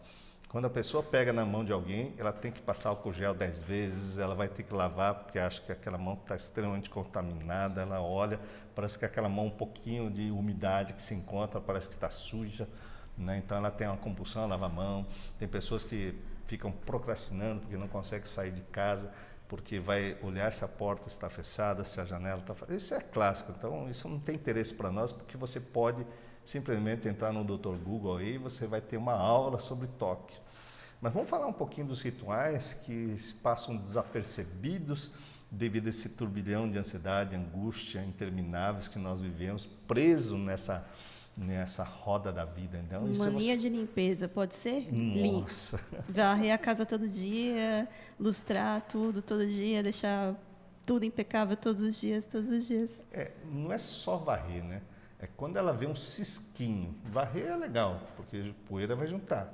Quando a pessoa pega na mão de alguém, ela tem que passar álcool gel dez vezes, ela vai ter que lavar porque acha que aquela mão está extremamente contaminada, ela olha, parece que aquela mão um pouquinho de umidade que se encontra, parece que está suja, né? então ela tem uma compulsão a lavar a mão. Tem pessoas que ficam procrastinando porque não conseguem sair de casa, porque vai olhar se a porta está fechada, se a janela está fechada. Isso é clássico, então isso não tem interesse para nós, porque você pode simplesmente entrar no Dr. Google aí, você vai ter uma aula sobre toque. Mas vamos falar um pouquinho dos rituais que passam desapercebidos devido a esse turbilhão de ansiedade, angústia intermináveis que nós vivemos, preso nessa nessa roda da vida. Então, Mania você... de limpeza, pode ser? Nossa. Varrer a casa todo dia, lustrar tudo todo dia, deixar tudo impecável todos os dias, todos os dias. É, não é só varrer, né? É quando ela vê um cisquinho. Varrer é legal, porque poeira vai juntar.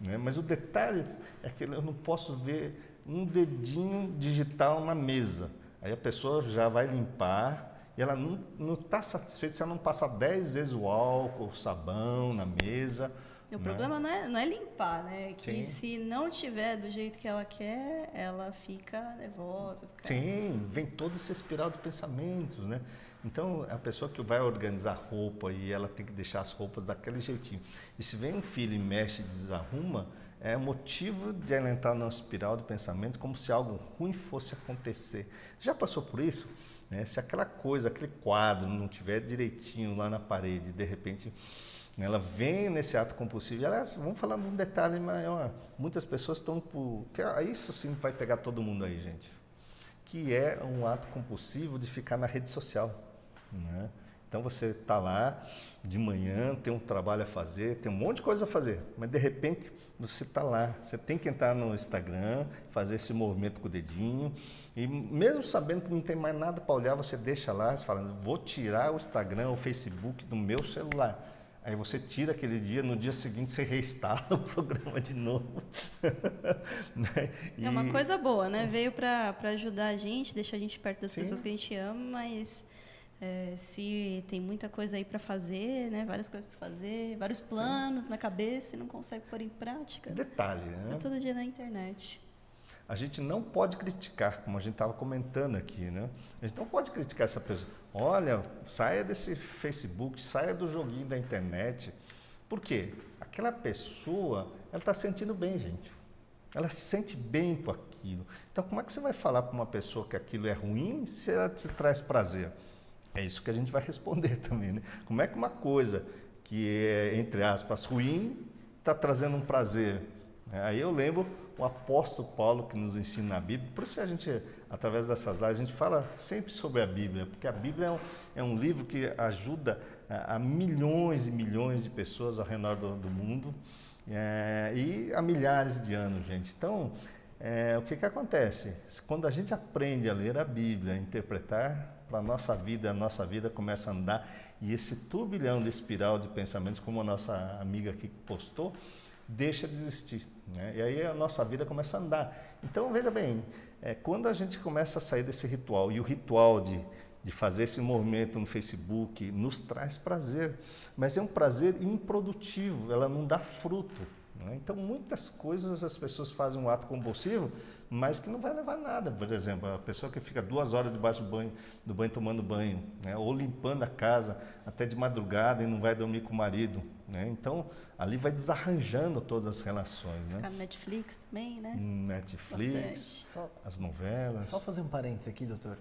Né? Mas o detalhe é que eu não posso ver um dedinho digital na mesa. Aí a pessoa já vai limpar e ela não está satisfeita se ela não passar dez vezes o álcool, o sabão na mesa. O né? problema não é, não é limpar, né? Que Sim. se não tiver do jeito que ela quer, ela fica nervosa. Fica... Sim, vem todo esse espiral de pensamentos, né? Então, a pessoa que vai organizar roupa e ela tem que deixar as roupas daquele jeitinho. E se vem um filho e mexe e desarruma, é motivo de ela entrar numa espiral de pensamento como se algo ruim fosse acontecer. Já passou por isso? Né? Se aquela coisa, aquele quadro não tiver direitinho lá na parede, de repente ela vem nesse ato compulsivo. Aliás, vamos falar de um detalhe maior. Muitas pessoas estão por. É, isso sim vai pegar todo mundo aí, gente. Que é um ato compulsivo de ficar na rede social. Né? Então você está lá de manhã, tem um trabalho a fazer, tem um monte de coisa a fazer, mas de repente você está lá, você tem que entrar no Instagram, fazer esse movimento com o dedinho, e mesmo sabendo que não tem mais nada para olhar, você deixa lá, você fala, vou tirar o Instagram, o Facebook do meu celular. Aí você tira aquele dia, no dia seguinte você reinstala *laughs* o programa de novo. *laughs* né? e... É uma coisa boa, né? Veio para ajudar a gente, deixar a gente perto das Sim. pessoas que a gente ama, mas é, se tem muita coisa aí para fazer, né? Várias coisas para fazer, vários planos Sim. na cabeça e não consegue pôr em prática. Detalhe, né? É todo dia na internet. A gente não pode criticar, como a gente estava comentando aqui, né? A gente não pode criticar essa pessoa. Olha, saia desse Facebook, saia do joguinho da internet. Por quê? Aquela pessoa, ela está sentindo bem, gente. Ela se sente bem com aquilo. Então, como é que você vai falar para uma pessoa que aquilo é ruim se ela te traz prazer? É isso que a gente vai responder *laughs* também, né? Como é que uma coisa que é, entre aspas, ruim, está trazendo um prazer? Aí eu lembro o apóstolo Paulo que nos ensina na Bíblia. Por isso a gente, através dessas lives, a gente fala sempre sobre a Bíblia, porque a Bíblia é um, é um livro que ajuda a, a, milhões e milhões de pessoas ao redor do, do mundo é, e há milhares de anos, gente. Então, é, o que, que acontece? Quando a gente aprende a ler a Bíblia, a interpretar para a nossa vida, a nossa vida começa a andar e esse turbilhão de espiral de pensamentos, como a nossa amiga aqui postou, deixa de existir. Né? E aí a nossa vida começa a andar. Então, veja bem, é, quando a gente começa a sair desse ritual, e o ritual de, de fazer esse movimento no Facebook nos traz prazer, mas é um prazer improdutivo, ela não dá fruto. Né? Então, muitas coisas as pessoas fazem um ato compulsivo, mas que não vai levar nada. Por exemplo, a pessoa que fica duas horas debaixo do banho, do banho tomando banho, né? ou limpando a casa até de madrugada e não vai dormir com o marido. Né? Então, ali vai desarranjando todas as relações. Né? Ficar no Netflix também, né? Netflix, só, as novelas. Só fazer um parênteses aqui, doutor.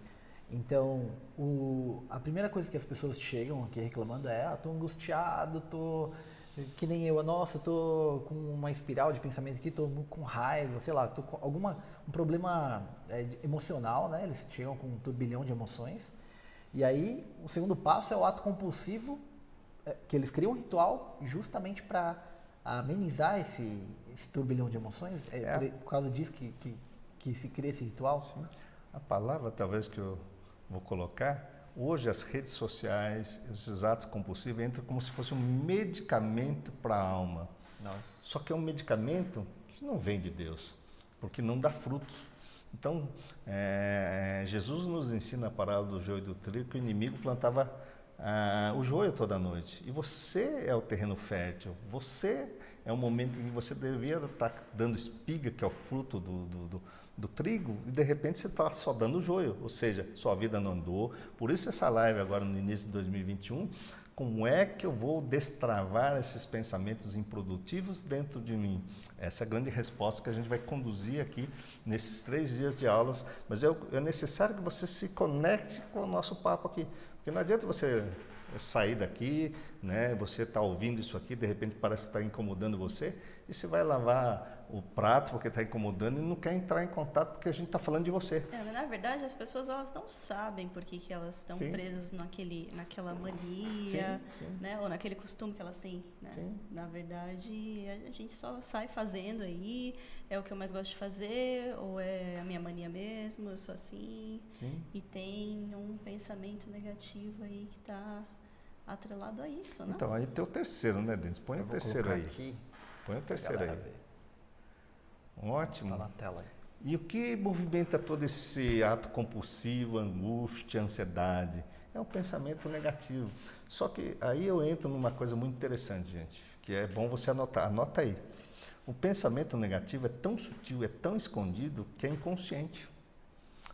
Então, o, a primeira coisa que as pessoas chegam aqui reclamando é: ah, tô angustiado, tô que nem eu, nossa, eu tô com uma espiral de pensamento aqui, tô com raiva, sei lá, tô com alguma um problema é, emocional, né? Eles chegam com um turbilhão de emoções. E aí, o segundo passo é o ato compulsivo, é, que eles criam um ritual justamente para amenizar esse, esse turbilhão de emoções. É, é. Por, por, causa disso que, que, que se cria esse ritual. Sim. A palavra, talvez, que eu vou colocar Hoje as redes sociais, esses atos compulsivos entram como se fosse um medicamento para a alma. Nossa. Só que é um medicamento que não vem de Deus, porque não dá frutos. Então, é, Jesus nos ensina a parábola do joio e do trigo que o inimigo plantava ah, o joio toda noite. E você é o terreno fértil, você é o momento em que você devia estar dando espiga, que é o fruto do, do, do do trigo e de repente você está só dando joio, ou seja, sua vida não andou. Por isso essa live agora no início de 2021, como é que eu vou destravar esses pensamentos improdutivos dentro de mim? Essa é a grande resposta que a gente vai conduzir aqui nesses três dias de aulas. Mas é, é necessário que você se conecte com o nosso papo aqui, porque não adianta você sair daqui, né? Você está ouvindo isso aqui, de repente parece que está incomodando você, e você vai lavar o prato porque está incomodando e não quer entrar em contato porque a gente está falando de você. É, na verdade, as pessoas elas não sabem por que, que elas estão presas naquele, naquela mania, sim, sim. né? Ou naquele costume que elas têm. Né? Na verdade, a gente só sai fazendo aí, é o que eu mais gosto de fazer, ou é a minha mania mesmo, eu sou assim. E tem um pensamento negativo aí que está atrelado a isso, né? Então, aí tem o terceiro, né, Denis? Põe o terceiro aí. Aqui. Põe o terceiro aí. Ver. Ótimo. Está na tela aí. E o que movimenta todo esse ato compulsivo, angústia, ansiedade? É o pensamento negativo. Só que aí eu entro numa coisa muito interessante, gente, que é bom você anotar. Anota aí. O pensamento negativo é tão sutil, é tão escondido, que é inconsciente.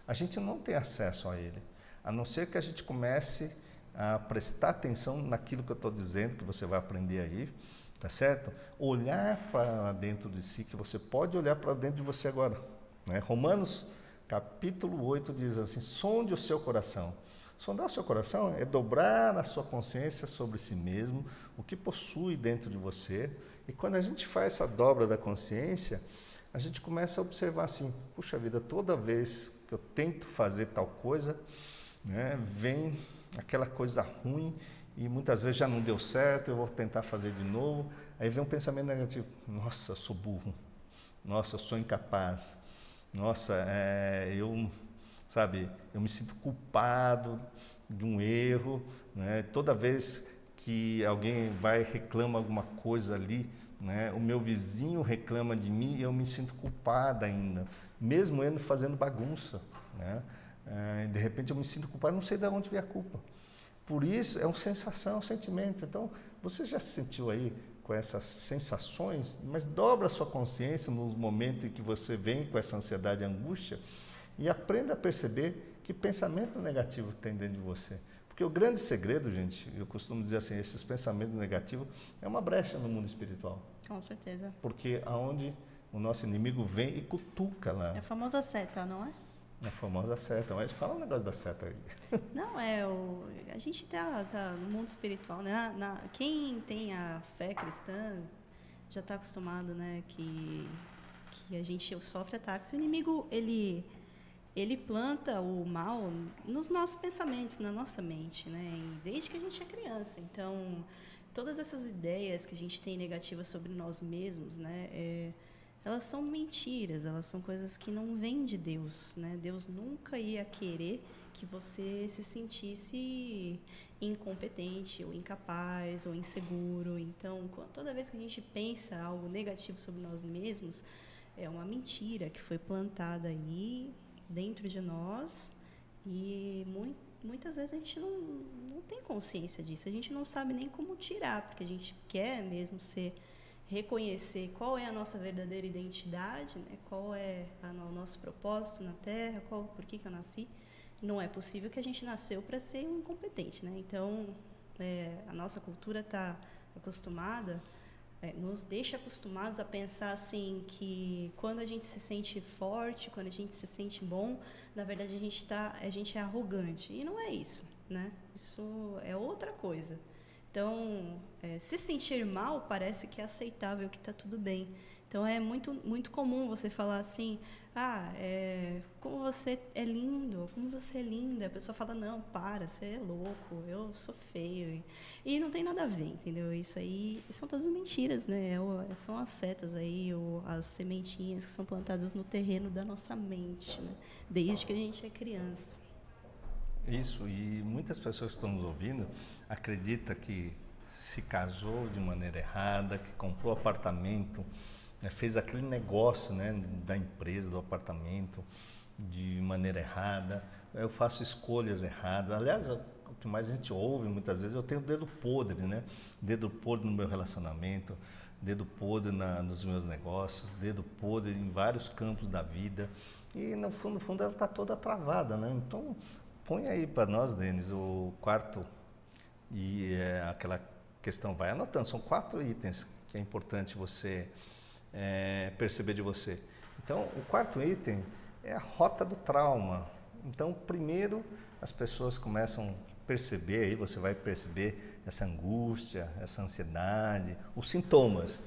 A gente não tem acesso a ele, a não ser que a gente comece a prestar atenção naquilo que eu estou dizendo, que você vai aprender aí, tá certo? Olhar para dentro de si, que você pode olhar para dentro de você agora. Né? Romanos capítulo 8 diz assim: sonde o seu coração. Sondar o seu coração é dobrar a sua consciência sobre si mesmo, o que possui dentro de você. E quando a gente faz essa dobra da consciência, a gente começa a observar assim: puxa vida, toda vez que eu tento fazer tal coisa, né, vem aquela coisa ruim e muitas vezes já não deu certo, eu vou tentar fazer de novo. Aí vem um pensamento negativo: nossa, sou burro, nossa, sou incapaz, nossa, é, eu, sabe, eu me sinto culpado de um erro. Né? Toda vez que alguém vai reclama alguma coisa ali, né? o meu vizinho reclama de mim e eu me sinto culpada ainda, mesmo ele fazendo bagunça. Né? É, de repente eu me sinto culpado, não sei de onde vem a culpa. Por isso, é uma sensação, é um sentimento. Então, você já se sentiu aí com essas sensações, mas dobra a sua consciência nos momentos em que você vem com essa ansiedade e angústia e aprenda a perceber que pensamento negativo tem dentro de você. Porque o grande segredo, gente, eu costumo dizer assim, esses pensamentos negativos é uma brecha no mundo espiritual. Com certeza. Porque aonde o nosso inimigo vem e cutuca lá. É a famosa seta, não é? A famosa seta, mas fala um negócio da seta aí. *laughs* Não, é o. A gente tá, tá no mundo espiritual, né? Na, na, quem tem a fé cristã já está acostumado, né? Que, que a gente sofre ataques. O inimigo, ele, ele planta o mal nos nossos pensamentos, na nossa mente, né? desde que a gente é criança. Então, todas essas ideias que a gente tem negativas sobre nós mesmos, né? É, elas são mentiras, elas são coisas que não vêm de Deus, né? Deus nunca ia querer que você se sentisse incompetente ou incapaz ou inseguro. Então, toda vez que a gente pensa algo negativo sobre nós mesmos, é uma mentira que foi plantada aí dentro de nós e muitas vezes a gente não, não tem consciência disso, a gente não sabe nem como tirar, porque a gente quer mesmo ser reconhecer qual é a nossa verdadeira identidade, né? qual é o nosso propósito na Terra, qual, por que, que eu nasci. Não é possível que a gente nasceu para ser incompetente. Né? Então, é, a nossa cultura está acostumada, é, nos deixa acostumados a pensar assim que quando a gente se sente forte, quando a gente se sente bom, na verdade a gente, tá, a gente é arrogante. E não é isso. Né? Isso é outra coisa. Então, é, se sentir mal parece que é aceitável, que está tudo bem. Então, é muito, muito comum você falar assim: ah, é, como você é lindo, como você é linda. A pessoa fala: não, para, você é louco, eu sou feio. E não tem nada a ver, entendeu? Isso aí são todas mentiras, né? É são as setas aí, ou as sementinhas que são plantadas no terreno da nossa mente, né? desde que a gente é criança. Isso, e muitas pessoas que estão nos ouvindo acreditam que se casou de maneira errada, que comprou apartamento, né, fez aquele negócio né, da empresa, do apartamento, de maneira errada, eu faço escolhas erradas. Aliás, o que mais a gente ouve muitas vezes, eu tenho dedo podre, né? Dedo podre no meu relacionamento, dedo podre na, nos meus negócios, dedo podre em vários campos da vida. E no fundo, no fundo ela está toda travada, né? Então, Põe aí para nós, Denis, o quarto e é, aquela questão. Vai anotando, são quatro itens que é importante você é, perceber de você. Então, o quarto item é a rota do trauma. Então, primeiro, as pessoas começam a perceber, aí você vai perceber essa angústia, essa ansiedade, os sintomas.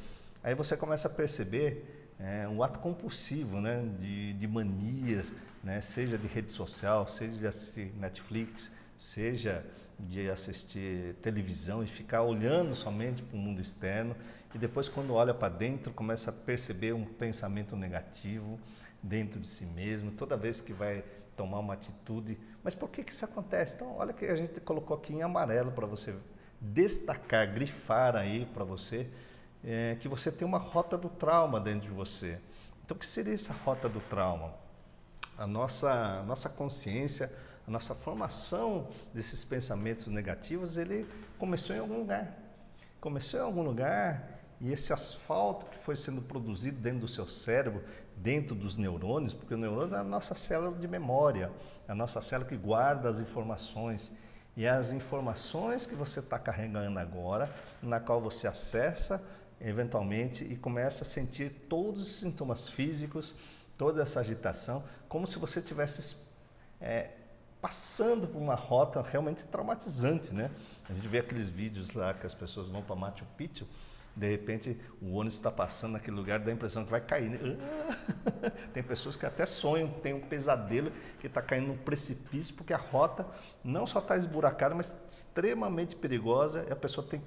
Aí você começa a perceber é, um ato compulsivo né, de, de manias, né, seja de rede social, seja de assistir Netflix, seja de assistir televisão e ficar olhando somente para o mundo externo e depois quando olha para dentro começa a perceber um pensamento negativo dentro de si mesmo, toda vez que vai tomar uma atitude. Mas por que, que isso acontece? Então, olha que a gente colocou aqui em amarelo para você destacar, grifar aí para você é, que você tem uma rota do trauma dentro de você. Então, o que seria essa rota do trauma? A nossa, nossa consciência, a nossa formação desses pensamentos negativos, ele começou em algum lugar. Começou em algum lugar e esse asfalto que foi sendo produzido dentro do seu cérebro, dentro dos neurônios, porque o neurônio é a nossa célula de memória, é a nossa célula que guarda as informações. E as informações que você está carregando agora, na qual você acessa eventualmente e começa a sentir todos os sintomas físicos, toda essa agitação, como se você tivesse é, passando por uma rota realmente traumatizante, né? A gente vê aqueles vídeos lá que as pessoas vão para Machu Picchu de repente, o ônibus está passando naquele lugar, dá a impressão que vai cair. Né? *laughs* Tem pessoas que até sonham, tem um pesadelo que está caindo num precipício, porque a rota não só está esburacada, mas extremamente perigosa, e a pessoa tem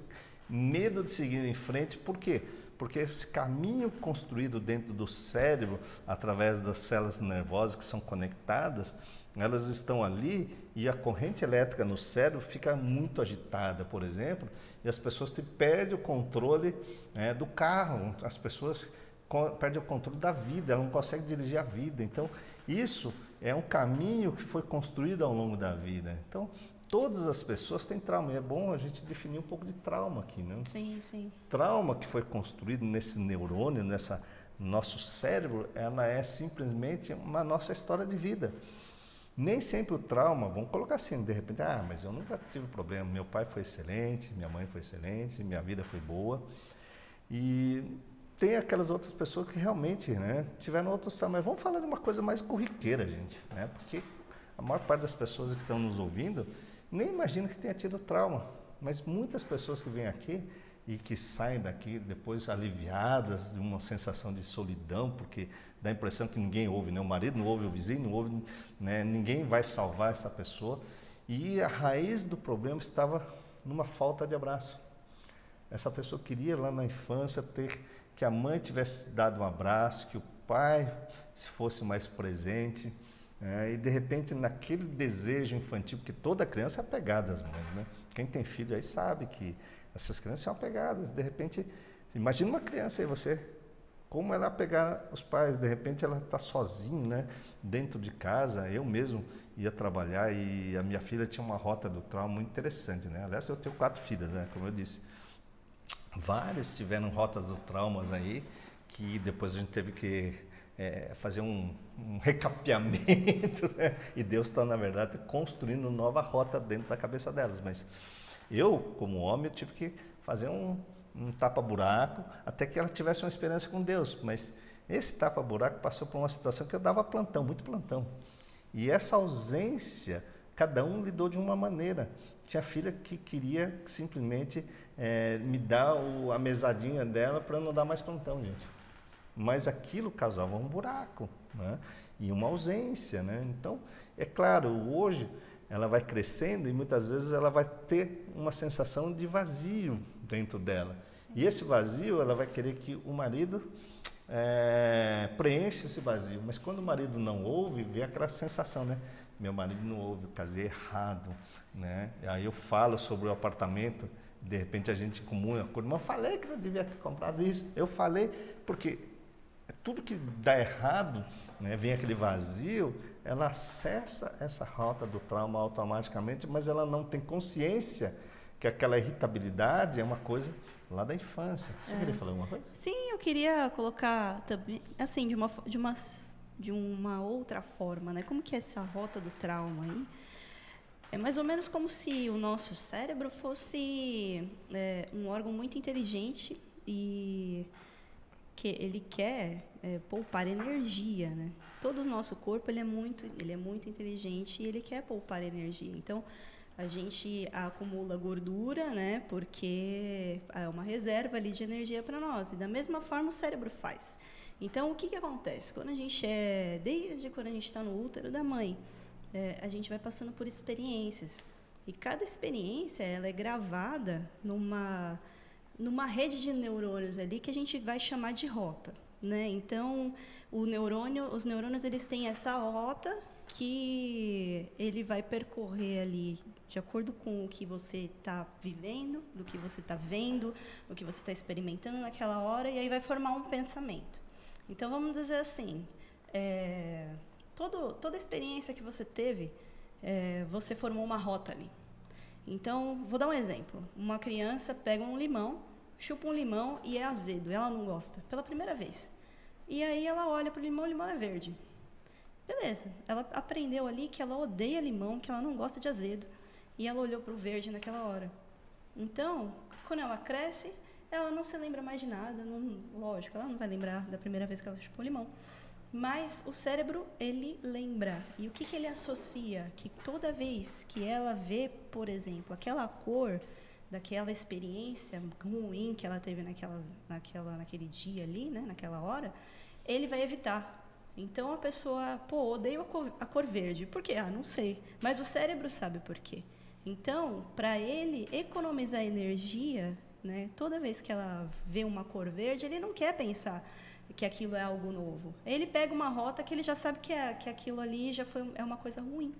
medo de seguir em frente. Por quê? Porque esse caminho construído dentro do cérebro, através das células nervosas que são conectadas, elas estão ali e a corrente elétrica no cérebro fica muito agitada, por exemplo, e as pessoas perdem o controle né, do carro, as pessoas perdem o controle da vida, elas não conseguem dirigir a vida. Então, isso é um caminho que foi construído ao longo da vida. Então, todas as pessoas têm trauma. E é bom a gente definir um pouco de trauma aqui, né? Sim, sim. Trauma que foi construído nesse neurônio, nessa nosso cérebro, ela é simplesmente uma nossa história de vida. Nem sempre o trauma, vamos colocar assim, de repente, ah, mas eu nunca tive problema, meu pai foi excelente, minha mãe foi excelente, minha vida foi boa. E tem aquelas outras pessoas que realmente né, tiveram outros traumas. Mas vamos falar de uma coisa mais corriqueira, gente, né? porque a maior parte das pessoas que estão nos ouvindo nem imagina que tenha tido trauma. Mas muitas pessoas que vêm aqui e que saem daqui depois aliviadas de uma sensação de solidão, porque dá a impressão que ninguém ouve, né? o marido não ouve, o vizinho não ouve, né? ninguém vai salvar essa pessoa. E a raiz do problema estava numa falta de abraço. Essa pessoa queria lá na infância ter que a mãe tivesse dado um abraço, que o pai se fosse mais presente. É, e de repente, naquele desejo infantil, porque toda criança é apegada às mães, né? Quem tem filho aí sabe que essas crianças são apegadas. De repente, imagina uma criança aí, você, como ela apegar os pais, de repente ela está sozinha, né? Dentro de casa. Eu mesmo ia trabalhar e a minha filha tinha uma rota do trauma muito interessante, né? Aliás, eu tenho quatro filhas, né? Como eu disse. Várias tiveram rotas do traumas aí, que depois a gente teve que é, fazer um, um recapeamento, *laughs* né? e Deus está, na verdade, construindo nova rota dentro da cabeça delas. Mas eu, como homem, eu tive que fazer um, um tapa-buraco até que ela tivesse uma experiência com Deus. Mas esse tapa-buraco passou por uma situação que eu dava plantão, muito plantão. E essa ausência, cada um lidou de uma maneira. Tinha filha que queria simplesmente é, me dar o, a mesadinha dela para não dar mais plantão, gente. Mas aquilo causava um buraco né? e uma ausência. Né? Então, é claro, hoje ela vai crescendo e muitas vezes ela vai ter uma sensação de vazio dentro dela. Sim. E esse vazio, ela vai querer que o marido é, preencha esse vazio. Mas quando o marido não ouve, vem aquela sensação, né? Meu marido não ouve, eu casei errado, né? Aí eu falo sobre o apartamento, de repente a gente comum, mas eu falei que não devia ter comprado isso. Eu falei porque tudo que dá errado, né, vem aquele vazio, ela acessa essa rota do trauma automaticamente, mas ela não tem consciência que aquela irritabilidade é uma coisa lá da infância. Você é. queria falar alguma coisa? Sim, eu queria colocar também, assim, de uma, de uma, de uma outra forma, né? Como que é essa rota do trauma aí? É mais ou menos como se o nosso cérebro fosse é, um órgão muito inteligente e que ele quer é, poupar energia, né? Todo o nosso corpo ele é muito, ele é muito inteligente e ele quer poupar energia. Então a gente acumula gordura, né? Porque é uma reserva ali de energia para nós. E da mesma forma o cérebro faz. Então o que que acontece quando a gente é, desde quando a gente está no útero da mãe, é, a gente vai passando por experiências e cada experiência ela é gravada numa numa rede de neurônios ali que a gente vai chamar de rota, né? Então, o neurônio, os neurônios eles têm essa rota que ele vai percorrer ali de acordo com o que você está vivendo, do que você está vendo, o que você está experimentando naquela hora, e aí vai formar um pensamento. Então, vamos dizer assim, é, todo, toda experiência que você teve, é, você formou uma rota ali. Então, vou dar um exemplo. Uma criança pega um limão chupa um limão e é azedo, ela não gosta, pela primeira vez. E aí ela olha para o limão, o limão é verde. Beleza, ela aprendeu ali que ela odeia limão, que ela não gosta de azedo. E ela olhou para o verde naquela hora. Então, quando ela cresce, ela não se lembra mais de nada, não, lógico, ela não vai lembrar da primeira vez que ela chupou limão. Mas o cérebro, ele lembra. E o que, que ele associa? Que toda vez que ela vê, por exemplo, aquela cor, daquela experiência ruim que ela teve naquela, naquela, naquele dia ali, né, naquela hora, ele vai evitar. Então a pessoa, pô, odeio a cor, a cor verde. Por quê? Ah, não sei. Mas o cérebro sabe por quê. Então, para ele economizar energia, né, toda vez que ela vê uma cor verde, ele não quer pensar que aquilo é algo novo. Ele pega uma rota que ele já sabe que, é, que aquilo ali já foi, é uma coisa ruim.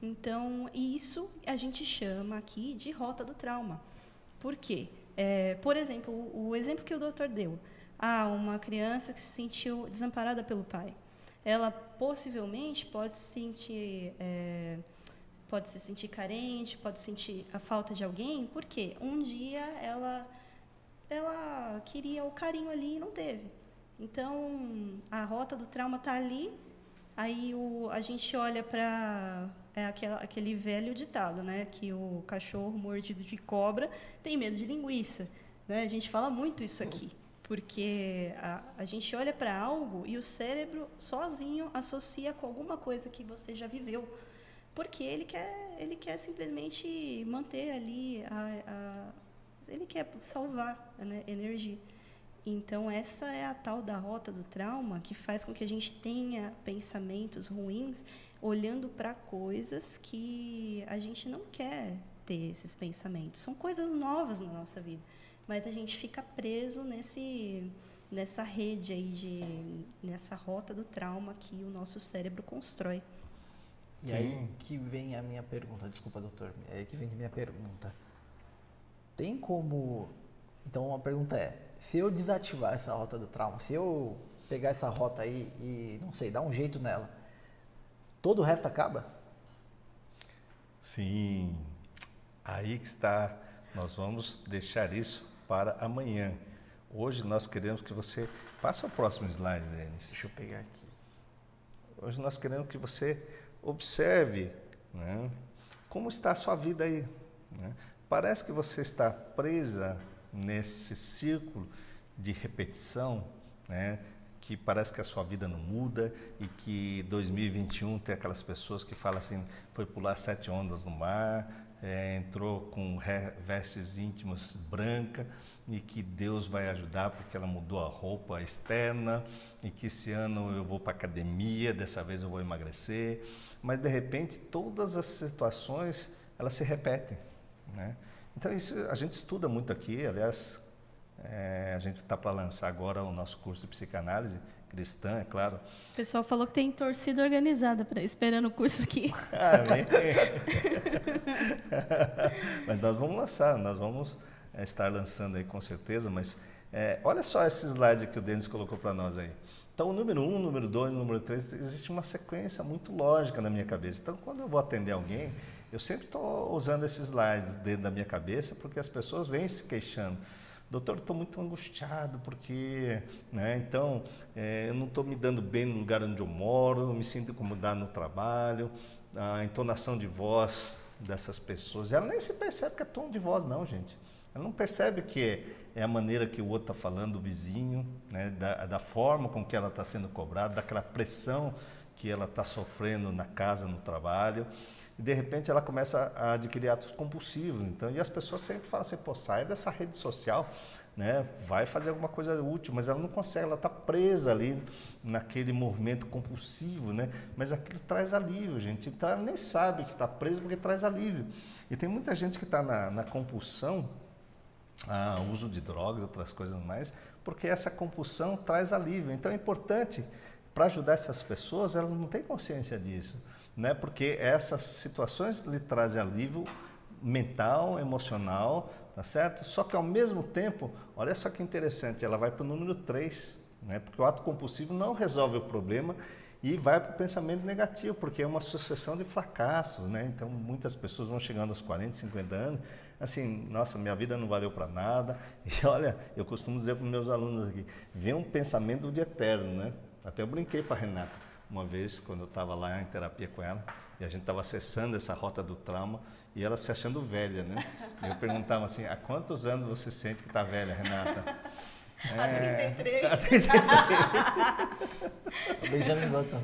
Então, isso a gente chama aqui de rota do trauma. Por quê? É, por exemplo, o, exemplo que o doutor deu. Ah, uma criança que se sentiu desamparada pelo pai. Ela possivelmente pode se sentir, é, pode se sentir carente, pode sentir a falta de alguém, porque um dia ela, ela queria o carinho ali e não teve. Então, a rota do trauma está ali, aí o, a gente olha para é aquele, velho ditado, né? Que o cachorro mordido de cobra tem medo de linguiça. Né? A gente fala muito isso aqui, porque a, a gente olha para algo e o cérebro sozinho associa com alguma coisa que você já viveu, porque ele quer, ele quer simplesmente manter ali a, a ele quer salvar né, energia. Então, essa é a tal da rota do trauma que faz com que a gente tenha pensamentos ruins olhando para coisas que a gente não quer ter esses pensamentos. São coisas novas na nossa vida, mas a gente fica preso nesse nessa rede aí de nessa rota do trauma que o nosso cérebro constrói. E Sim. aí que vem a minha pergunta, desculpa, doutor, é aí que vem a minha pergunta. Tem como então a pergunta é, se eu desativar essa rota do trauma, se eu pegar essa rota aí e não sei, dar um jeito nela, todo o resto acaba? Sim, aí que está. Nós vamos deixar isso para amanhã. Hoje nós queremos que você. Passa o próximo slide, Denis. Deixa eu pegar aqui. Hoje nós queremos que você observe né, como está a sua vida aí. Né? Parece que você está presa nesse círculo de repetição, né? Que parece que a sua vida não muda e que 2021 tem aquelas pessoas que falam assim, foi pular sete ondas no mar, é, entrou com vestes íntimas branca e que Deus vai ajudar porque ela mudou a roupa externa e que esse ano eu vou para academia, dessa vez eu vou emagrecer, mas de repente todas as situações elas se repetem, né? Então isso a gente estuda muito aqui, aliás é, a gente está para lançar agora o nosso curso de psicanálise cristã, é claro. O pessoal falou que tem torcida organizada pra, esperando o curso aqui. *laughs* Ah, *laughs* mas nós vamos lançar, nós vamos é, estar lançando aí com certeza, mas é, olha só esse slide que o Denis colocou para nós aí. Então, o número um, número dois, número três, existe uma sequência muito lógica na minha cabeça. Então, quando eu vou atender alguém, eu sempre estou usando esses slides dentro da minha cabeça, porque as pessoas vêm se queixando. Doutor, estou muito angustiado porque, né, então, é, eu não estou me dando bem no lugar onde eu moro, eu me sinto incomodado no trabalho, a entonação de voz dessas pessoas. Ela nem se percebe que é tom de voz, não, gente. Ela não percebe que é a maneira que o outro está falando, o vizinho, né? da, da forma com que ela está sendo cobrada, daquela pressão que ela está sofrendo na casa, no trabalho. E de repente ela começa a adquirir atos compulsivos. Então, e as pessoas sempre falam assim: pô, sai dessa rede social, né? vai fazer alguma coisa útil, mas ela não consegue, ela está presa ali naquele movimento compulsivo, né? mas aquilo traz alívio, gente. Então ela nem sabe que está presa porque traz alívio. E tem muita gente que está na, na compulsão ah, uso de drogas, outras coisas mais, porque essa compulsão traz alívio. Então é importante para ajudar essas pessoas, elas não têm consciência disso, né? Porque essas situações lhe trazem alívio mental, emocional, tá certo? Só que ao mesmo tempo, olha só que interessante, ela vai para o número 3, né? Porque o ato compulsivo não resolve o problema e vai para o pensamento negativo, porque é uma sucessão de fracassos, né? Então, muitas pessoas vão chegando aos 40, 50 anos, assim, nossa, minha vida não valeu para nada. *laughs* E olha, eu costumo dizer para meus alunos aqui, vem um pensamento de eterno, né? Até eu brinquei para a Renata uma vez, quando eu estava lá em terapia com ela, e a gente estava acessando essa rota do trauma, e ela se achando velha, né? E eu perguntava assim, há quantos anos você sente que está velha, Renata? A 33. A 33. Benjamin Button.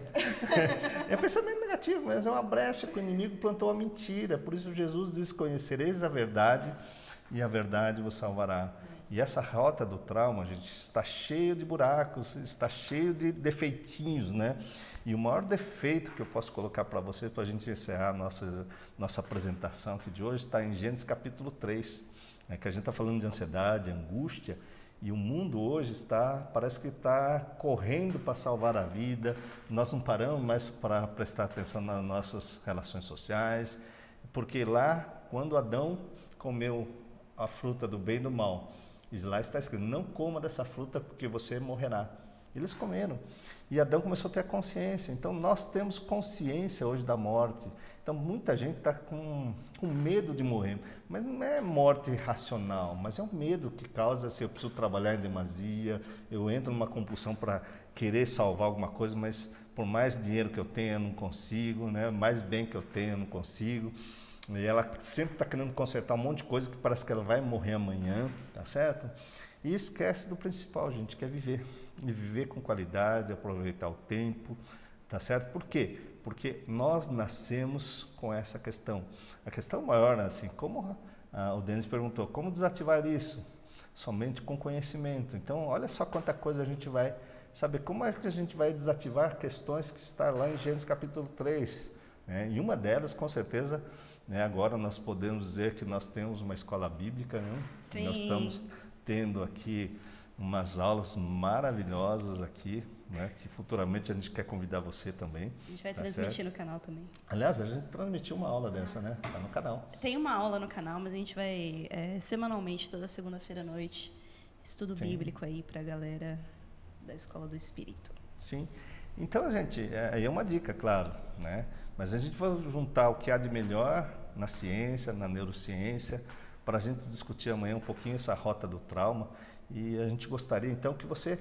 É pensamento negativo, mas é uma brecha que o inimigo plantou a mentira. Por isso Jesus diz: Conhecereis a verdade e a verdade vos salvará. E essa rota do trauma, gente, está cheia de buracos, está cheio de defeitinhos, né? E o maior defeito que eu posso colocar para vocês, para a gente encerrar a nossa, nossa apresentação aqui de hoje, está em Gênesis capítulo 3, né? que a gente está falando de ansiedade, angústia, e o mundo hoje está, parece que está correndo para salvar a vida. Nós não paramos mais para prestar atenção nas nossas relações sociais, porque lá, quando Adão comeu a fruta do bem e do mal, lá está escrito: não coma dessa fruta porque você morrerá. Eles comeram. E Adão começou a ter a consciência. Então, nós temos consciência hoje da morte. Então, muita gente está com, com medo de morrer. Mas não é morte racional, mas é um medo que causa se assim, eu preciso trabalhar em demasia, eu entro numa compulsão para querer salvar alguma coisa, mas por mais dinheiro que eu tenha, eu não consigo, né? mais bem que eu tenha, eu não consigo. E ela sempre está querendo consertar um monte de coisa que parece que ela vai morrer amanhã, tá certo? E esquece do principal, gente, que é viver. E viver com qualidade, aproveitar o tempo, tá certo? Por quê? Porque nós nascemos com essa questão. A questão maior, né, assim, como ah, o Denis perguntou, como desativar isso? Somente com conhecimento. Então, olha só quanta coisa a gente vai saber. Como é que a gente vai desativar questões que está lá em Gênesis capítulo 3? Né? E uma delas, com certeza, né, agora nós podemos dizer que nós temos uma escola bíblica, né? nós estamos tendo aqui umas aulas maravilhosas aqui, né? Que futuramente a gente quer convidar você também. A gente vai tá transmitir certo? no canal também. Aliás, a gente transmitiu uma aula dessa, né? Tá no canal. Tem uma aula no canal, mas a gente vai é, semanalmente, toda segunda-feira à noite, estudo Sim. bíblico aí para a galera da Escola do Espírito. Sim. Então, gente, é, aí é, é uma dica, claro, né? Mas a gente vai juntar o que há de melhor na ciência, na neurociência, para a gente discutir amanhã um pouquinho essa rota do trauma. E a gente gostaria então que você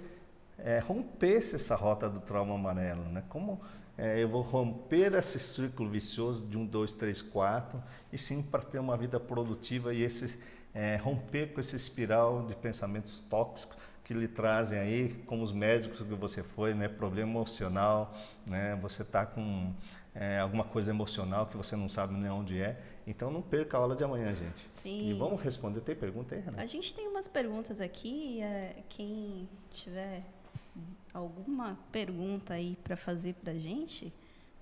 é, rompesse essa rota do trauma amarelo. Né? Como é, eu vou romper esse círculo vicioso de um, dois, três, quatro, e sim para ter uma vida produtiva e esse, é, romper com esse espiral de pensamentos tóxicos que lhe trazem aí, como os médicos que você foi, né, problema emocional, né, você está com é, alguma coisa emocional que você não sabe nem onde é. Então não perca a aula de amanhã, gente. Sim. E vamos responder. Tem pergunta aí, Renato? A gente tem umas perguntas aqui. É, quem tiver alguma pergunta aí para fazer para a gente,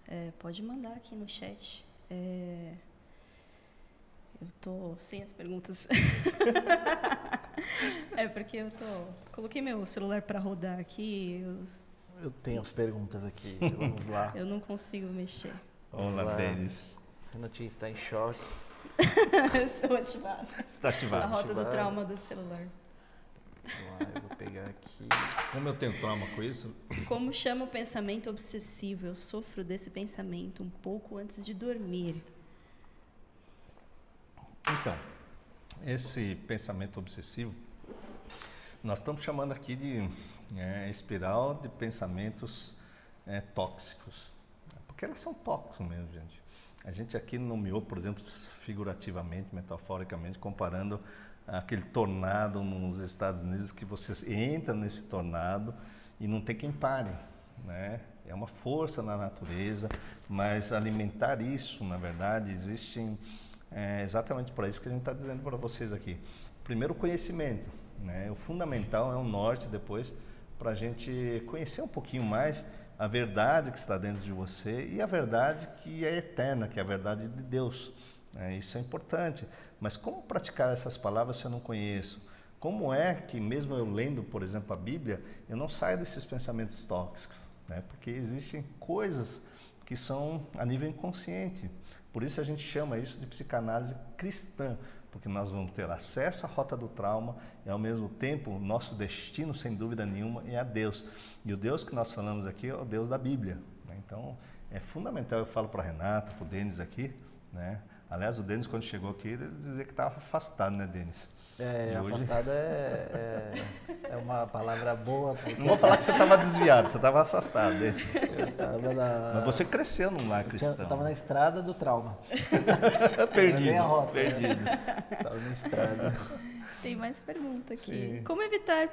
é, pode mandar aqui no chat. É, eu tô sem as perguntas. *laughs* é porque eu tô coloquei meu celular para rodar aqui. Eu, eu tenho as perguntas aqui. Vamos lá. *laughs* eu não consigo mexer. Vamos, Vamos lá, Denis. Renatinho está em choque. *laughs* Estou ativado. Está ativado. A rota do trauma do celular. Vamos lá, eu vou pegar aqui. Como eu tenho trauma com isso? Como chama o pensamento obsessivo? Eu sofro desse pensamento um pouco antes de dormir. Então, esse pensamento obsessivo, nós estamos chamando aqui de é, espiral de pensamentos é, tóxicos porque elas são tóxicas mesmo, gente. A gente aqui nomeou, por exemplo, figurativamente, metaforicamente, comparando aquele tornado nos Estados Unidos que você entra nesse tornado e não tem quem pare, né? É uma força na natureza, mas alimentar isso, na verdade, existe é, exatamente para isso que a gente está dizendo para vocês aqui. Primeiro, o conhecimento, né? O fundamental é o norte depois para a gente conhecer um pouquinho mais a verdade que está dentro de você e a verdade que é eterna, que é a verdade de Deus. É, isso é importante. Mas como praticar essas palavras se eu não conheço? Como é que, mesmo eu lendo, por exemplo, a Bíblia, eu não saio desses pensamentos tóxicos? Né? Porque existem coisas que são a nível inconsciente. Por isso a gente chama isso de psicanálise cristã, porque nós vamos ter acesso à rota do trauma e, ao mesmo tempo, nosso destino, sem dúvida nenhuma, é a Deus. E o Deus que nós falamos aqui é o Deus da Bíblia. Né? Então, é fundamental, eu falo para Renato, para o Denis aqui, né? Aliás, o Denis, quando chegou aqui, ele dizia que estava afastado, né, Denis? É, afastado hoje... é, é, é, uma palavra boa. Não vou falar que você estava desviado, você estava afastado. Eu tava na... Mas você cresceu num lar cristão. Eu estava na estrada do trauma. *laughs* perdido, perdido. Estava na estrada. Tem mais pergunta aqui. Como evitar,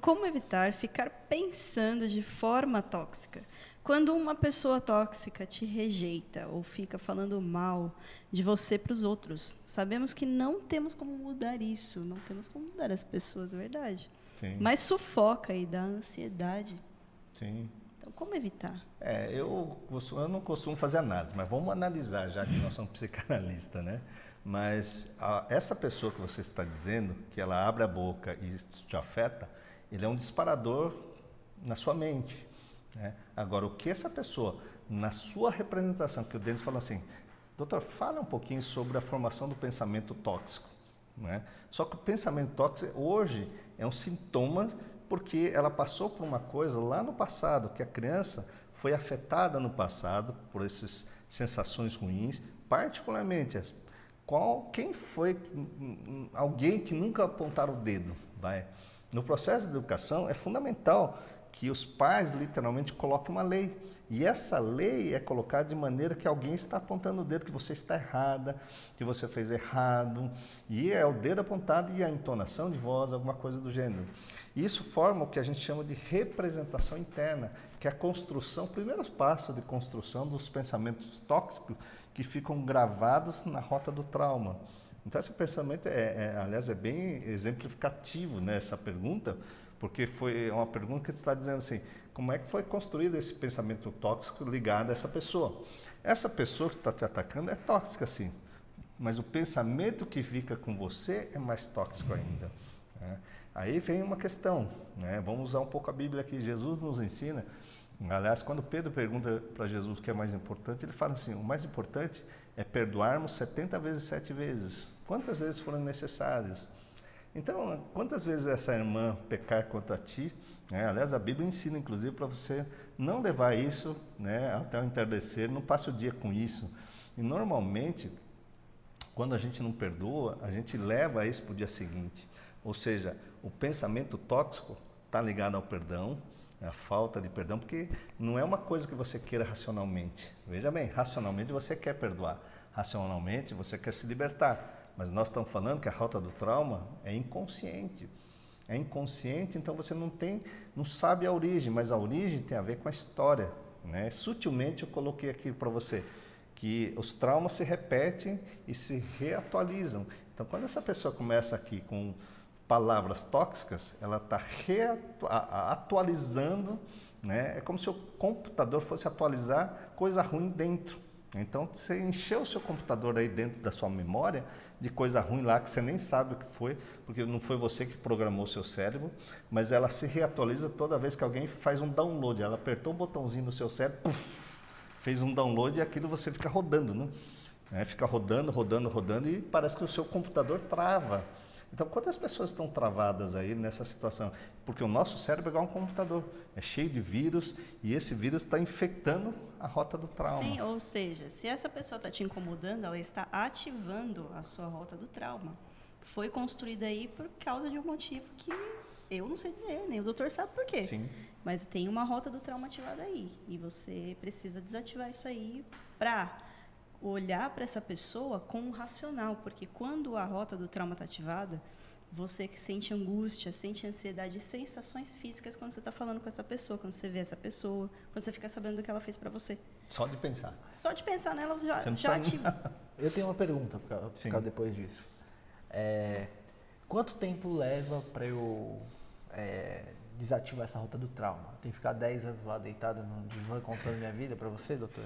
como evitar ficar pensando de forma tóxica? Quando uma pessoa tóxica te rejeita ou fica falando mal de você para os outros, sabemos que não temos como mudar isso, não temos como mudar as pessoas, é verdade. Sim. Mas sufoca e dá ansiedade. Sim. Então, como evitar? É, eu, eu não costumo fazer análise, mas vamos analisar, já que nós somos psicanalistas, né? Mas a, essa pessoa que você está dizendo, que ela abre a boca e isso te afeta, ele é um disparador na sua mente. Né? Agora, o que essa pessoa, na sua representação, que o Denis falou assim, doutor, fala um pouquinho sobre a formação do pensamento tóxico. Né? Só que o pensamento tóxico hoje é um sintoma porque ela passou por uma coisa lá no passado, que a criança foi afetada no passado por essas sensações ruins, particularmente as, qual, quem foi alguém que nunca apontaram o dedo, vai. No processo de educação é fundamental que os pais literalmente colocam uma lei. E essa lei é colocada de maneira que alguém está apontando o dedo que você está errada, que você fez errado. E é o dedo apontado e a entonação de voz, alguma coisa do gênero. Isso forma o que a gente chama de representação interna, que é a construção, o primeiro passo de construção dos pensamentos tóxicos que ficam gravados na rota do trauma. Então, esse pensamento, é, é aliás, é bem exemplificativo né, pergunta, porque foi uma pergunta que está dizendo assim, como é que foi construído esse pensamento tóxico ligado a essa pessoa? Essa pessoa que está te atacando é tóxica, sim, mas o pensamento que fica com você é mais tóxico ainda. Né? Aí vem uma questão, né? vamos usar um pouco a Bíblia aqui, Jesus nos ensina, aliás, quando Pedro pergunta para Jesus o que é mais importante, ele fala assim, o mais importante é perdoarmos 70 vezes, sete vezes, quantas vezes foram necessárias? Então, quantas vezes essa irmã pecar contra ti? Né? Aliás, a Bíblia ensina, inclusive, para você não levar isso né, até o entardecer, não passe o dia com isso. E normalmente, quando a gente não perdoa, a gente leva isso para o dia seguinte. Ou seja, o pensamento tóxico está ligado ao perdão, a falta de perdão, porque não é uma coisa que você queira racionalmente. Veja bem, racionalmente você quer perdoar, racionalmente você quer se libertar. Mas nós estamos falando que a rota do trauma é inconsciente. É inconsciente, então você não tem, não sabe a origem, mas a origem tem a ver com a história. Né? Sutilmente eu coloquei aqui para você que os traumas se repetem e se reatualizam. Então, quando essa pessoa começa aqui com palavras tóxicas, ela está atualizando, né? é como se o computador fosse atualizar coisa ruim dentro. Então, você encheu o seu computador aí dentro da sua memória de coisa ruim lá que você nem sabe o que foi, porque não foi você que programou o seu cérebro, mas ela se reatualiza toda vez que alguém faz um download. Ela apertou um botãozinho no seu cérebro, puff, fez um download e aquilo você fica rodando, né? É, fica rodando, rodando, rodando e parece que o seu computador trava. Então, quantas pessoas estão travadas aí nessa situação? Porque o nosso cérebro é igual um computador, é cheio de vírus e esse vírus está infectando a rota do trauma. Sim, ou seja, se essa pessoa está te incomodando, ela está ativando a sua rota do trauma. Foi construída aí por causa de um motivo que Eu não sei dizer, nem o doutor sabe por quê. Sim. Mas tem uma rota do trauma ativada aí. E você precisa desativar isso aí para olhar para essa pessoa com um racional. Porque quando a rota do trauma está ativada, você que sente angústia, sente ansiedade, sensações físicas quando você está falando com essa pessoa, quando você vê essa pessoa, quando você fica sabendo do que ela fez para você. Só de pensar. Só de pensar nela já, já precisa- ativa. *laughs* Eu tenho uma pergunta Sim. causa depois disso. É, quanto tempo leva para eu é, desativar essa rota do trauma? Tem que ficar 10 anos lá deitado no divã contando minha vida para você, doutor?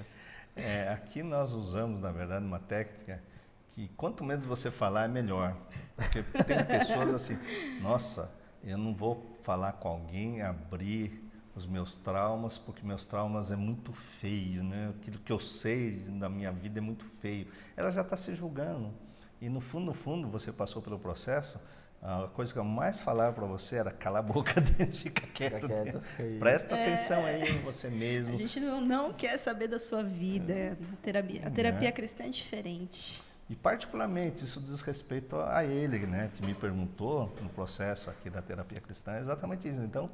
É, aqui nós usamos, na verdade, uma técnica que quanto menos você falar é melhor. Porque tem pessoas assim, nossa, eu não vou falar com alguém, abrir os meus traumas, porque meus traumas é muito feio, né? Aquilo que eu sei da minha vida é muito feio. Ela já está se julgando. E no fundo, no fundo, você passou pelo processo, a coisa que eu mais falava para você era cala a boca *laughs* dentro, fica quieto. quieto, dentro. fica. Presta atenção aí em você A mesmo. gente não, não quer saber da sua vida. A terapia, a terapia cristã é diferente. E particularmente isso diz respeito a ele, né, que me perguntou no processo aqui da terapia cristã, é exatamente isso. Então,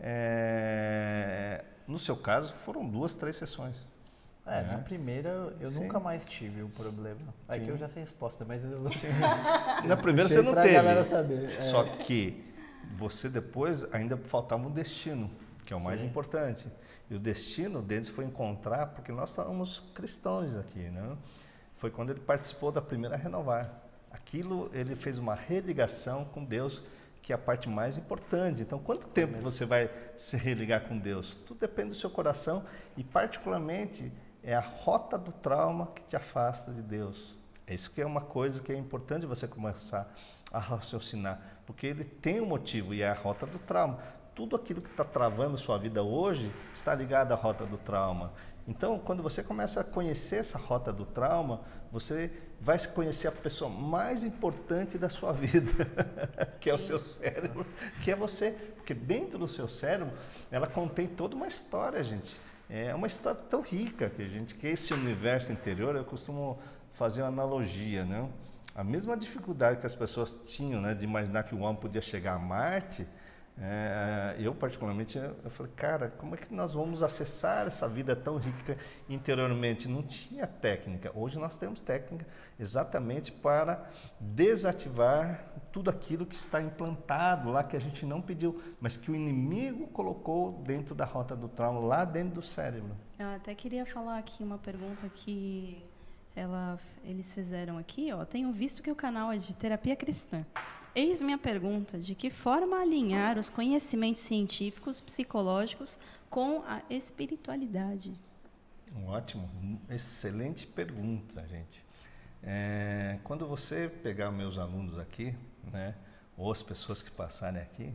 é, no seu caso, foram duas, três sessões. É, né? na primeira eu Sim. nunca mais tive o problema. É que eu já sei a resposta, mas eu não *laughs* sei. Na primeira você não pra teve. galera saber, é. Só que você depois ainda faltava um destino, que é o mais Sim. importante. E o destino deles foi encontrar, porque nós estávamos cristãos aqui, né? Foi quando ele participou da primeira renovar. Aquilo ele fez uma religação com Deus, que é a parte mais importante. Então, quanto tempo você vai se religar com Deus? Tudo depende do seu coração e particularmente é a rota do trauma que te afasta de Deus. É isso que é uma coisa que é importante você começar a raciocinar, porque ele tem um motivo e é a rota do trauma. Tudo aquilo que está travando sua vida hoje está ligado à rota do trauma. Então, quando você começa a conhecer essa rota do trauma, você vai conhecer a pessoa mais importante da sua vida, *laughs* que é o seu cérebro, que é você. Porque dentro do seu cérebro, ela contém toda uma história, gente. É uma história tão rica que a gente, que esse universo interior, eu costumo fazer uma analogia, né? A mesma dificuldade que as pessoas tinham, né, de imaginar que o homem podia chegar a Marte, é, eu particularmente, eu falei, cara, como é que nós vamos acessar essa vida tão rica interiormente? Não tinha técnica. Hoje nós temos técnica exatamente para desativar tudo aquilo que está implantado lá que a gente não pediu, mas que o inimigo colocou dentro da rota do trauma, lá dentro do cérebro. Eu até queria falar aqui uma pergunta que ela, eles fizeram aqui. Ó. Tenho visto que o canal é de terapia cristã. Eis minha pergunta: de que forma alinhar os conhecimentos científicos, psicológicos com a espiritualidade? Ótimo, excelente pergunta, gente. É, quando você pegar meus alunos aqui, né, ou as pessoas que passarem aqui,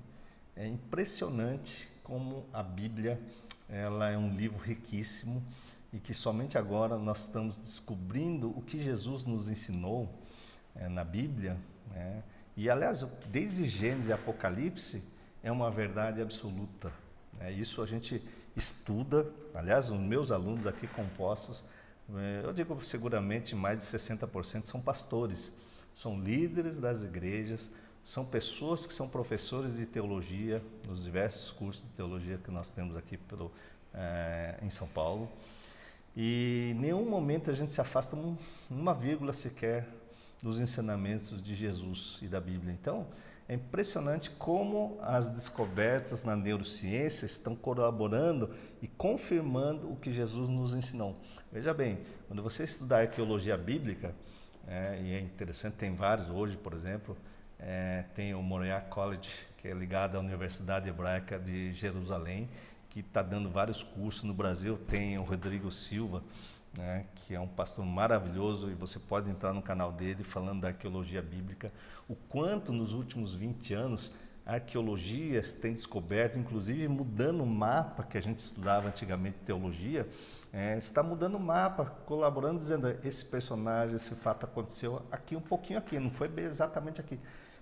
é impressionante como a Bíblia ela é um livro riquíssimo e que somente agora nós estamos descobrindo o que Jesus nos ensinou é, na Bíblia. Né? E, aliás, desde Gênesis e Apocalipse é uma verdade absoluta. né? Isso a gente estuda, aliás, os meus alunos aqui compostos, eh, eu digo seguramente mais de 60% são pastores, são líderes das igrejas, são pessoas que são professores de teologia nos diversos cursos de teologia que nós temos aqui pelo, eh, em São Paulo. E em nenhum momento a gente se afasta um, uma vírgula sequer dos ensinamentos de Jesus e da Bíblia. Então, é impressionante como as descobertas na neurociência estão colaborando e confirmando o que Jesus nos ensinou. Veja bem, quando você estudar arqueologia bíblica, é, e é interessante, tem vários hoje, por exemplo, é, tem o Moriah College, que é ligado à Universidade Hebraica de Jerusalém, que está dando vários cursos no Brasil. Tem o Rodrigo Silva, né, que é um pastor maravilhoso, e você pode entrar no canal dele falando da arqueologia bíblica. O quanto nos últimos 20 anos a arqueologia tem descoberto, inclusive mudando o mapa que a gente estudava antigamente teologia, é, está mudando o mapa, colaborando, dizendo esse personagem, esse fato aconteceu aqui, um pouquinho aqui, não foi exatamente aqui.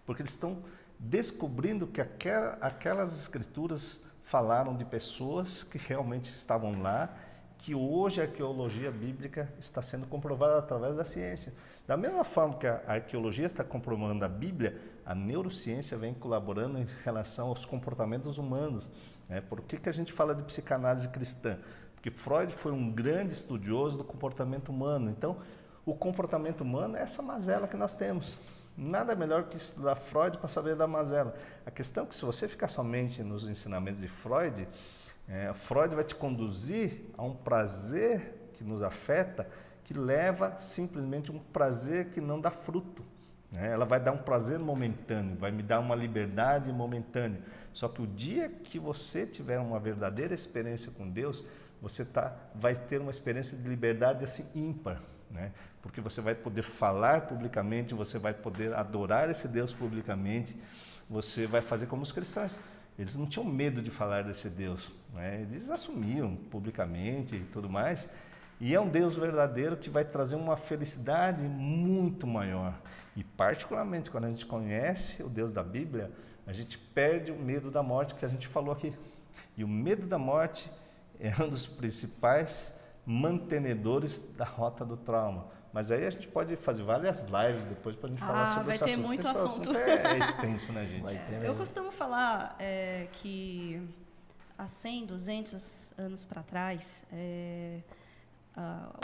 Porque eles estão descobrindo que aquela, aquelas escrituras falaram de pessoas que realmente estavam lá, que hoje a arqueologia bíblica está sendo comprovada através da ciência. Da mesma forma que a arqueologia está comprovando a Bíblia, a neurociência vem colaborando em relação aos comportamentos humanos. Né? Por que, que a gente fala de psicanálise cristã? Porque Freud foi um grande estudioso do comportamento humano. Então, o comportamento humano é essa mazela que nós temos. Nada melhor que estudar Freud para saber da mazela. A questão é que se você ficar somente nos ensinamentos de Freud, é, Freud vai te conduzir a um prazer que nos afeta, que leva simplesmente um prazer que não dá fruto. Né? Ela vai dar um prazer momentâneo, vai me dar uma liberdade momentânea. Só que o dia que você tiver uma verdadeira experiência com Deus, você tá, vai ter uma experiência de liberdade assim ímpar. Né? Porque você vai poder falar publicamente, você vai poder adorar esse Deus publicamente, você vai fazer como os cristãos. Eles não tinham medo de falar desse Deus, né? eles assumiam publicamente e tudo mais. E é um Deus verdadeiro que vai trazer uma felicidade muito maior. E, particularmente, quando a gente conhece o Deus da Bíblia, a gente perde o medo da morte que a gente falou aqui. E o medo da morte é um dos principais mantenedores da rota do trauma. Mas aí a gente pode fazer várias lives depois para a gente ah, falar sobre vai esse ter assunto. muito esse assunto. assunto é extenso, né, *laughs* gente? Vai ter Eu costumo falar é, que há 100, 200 anos para trás, é, a-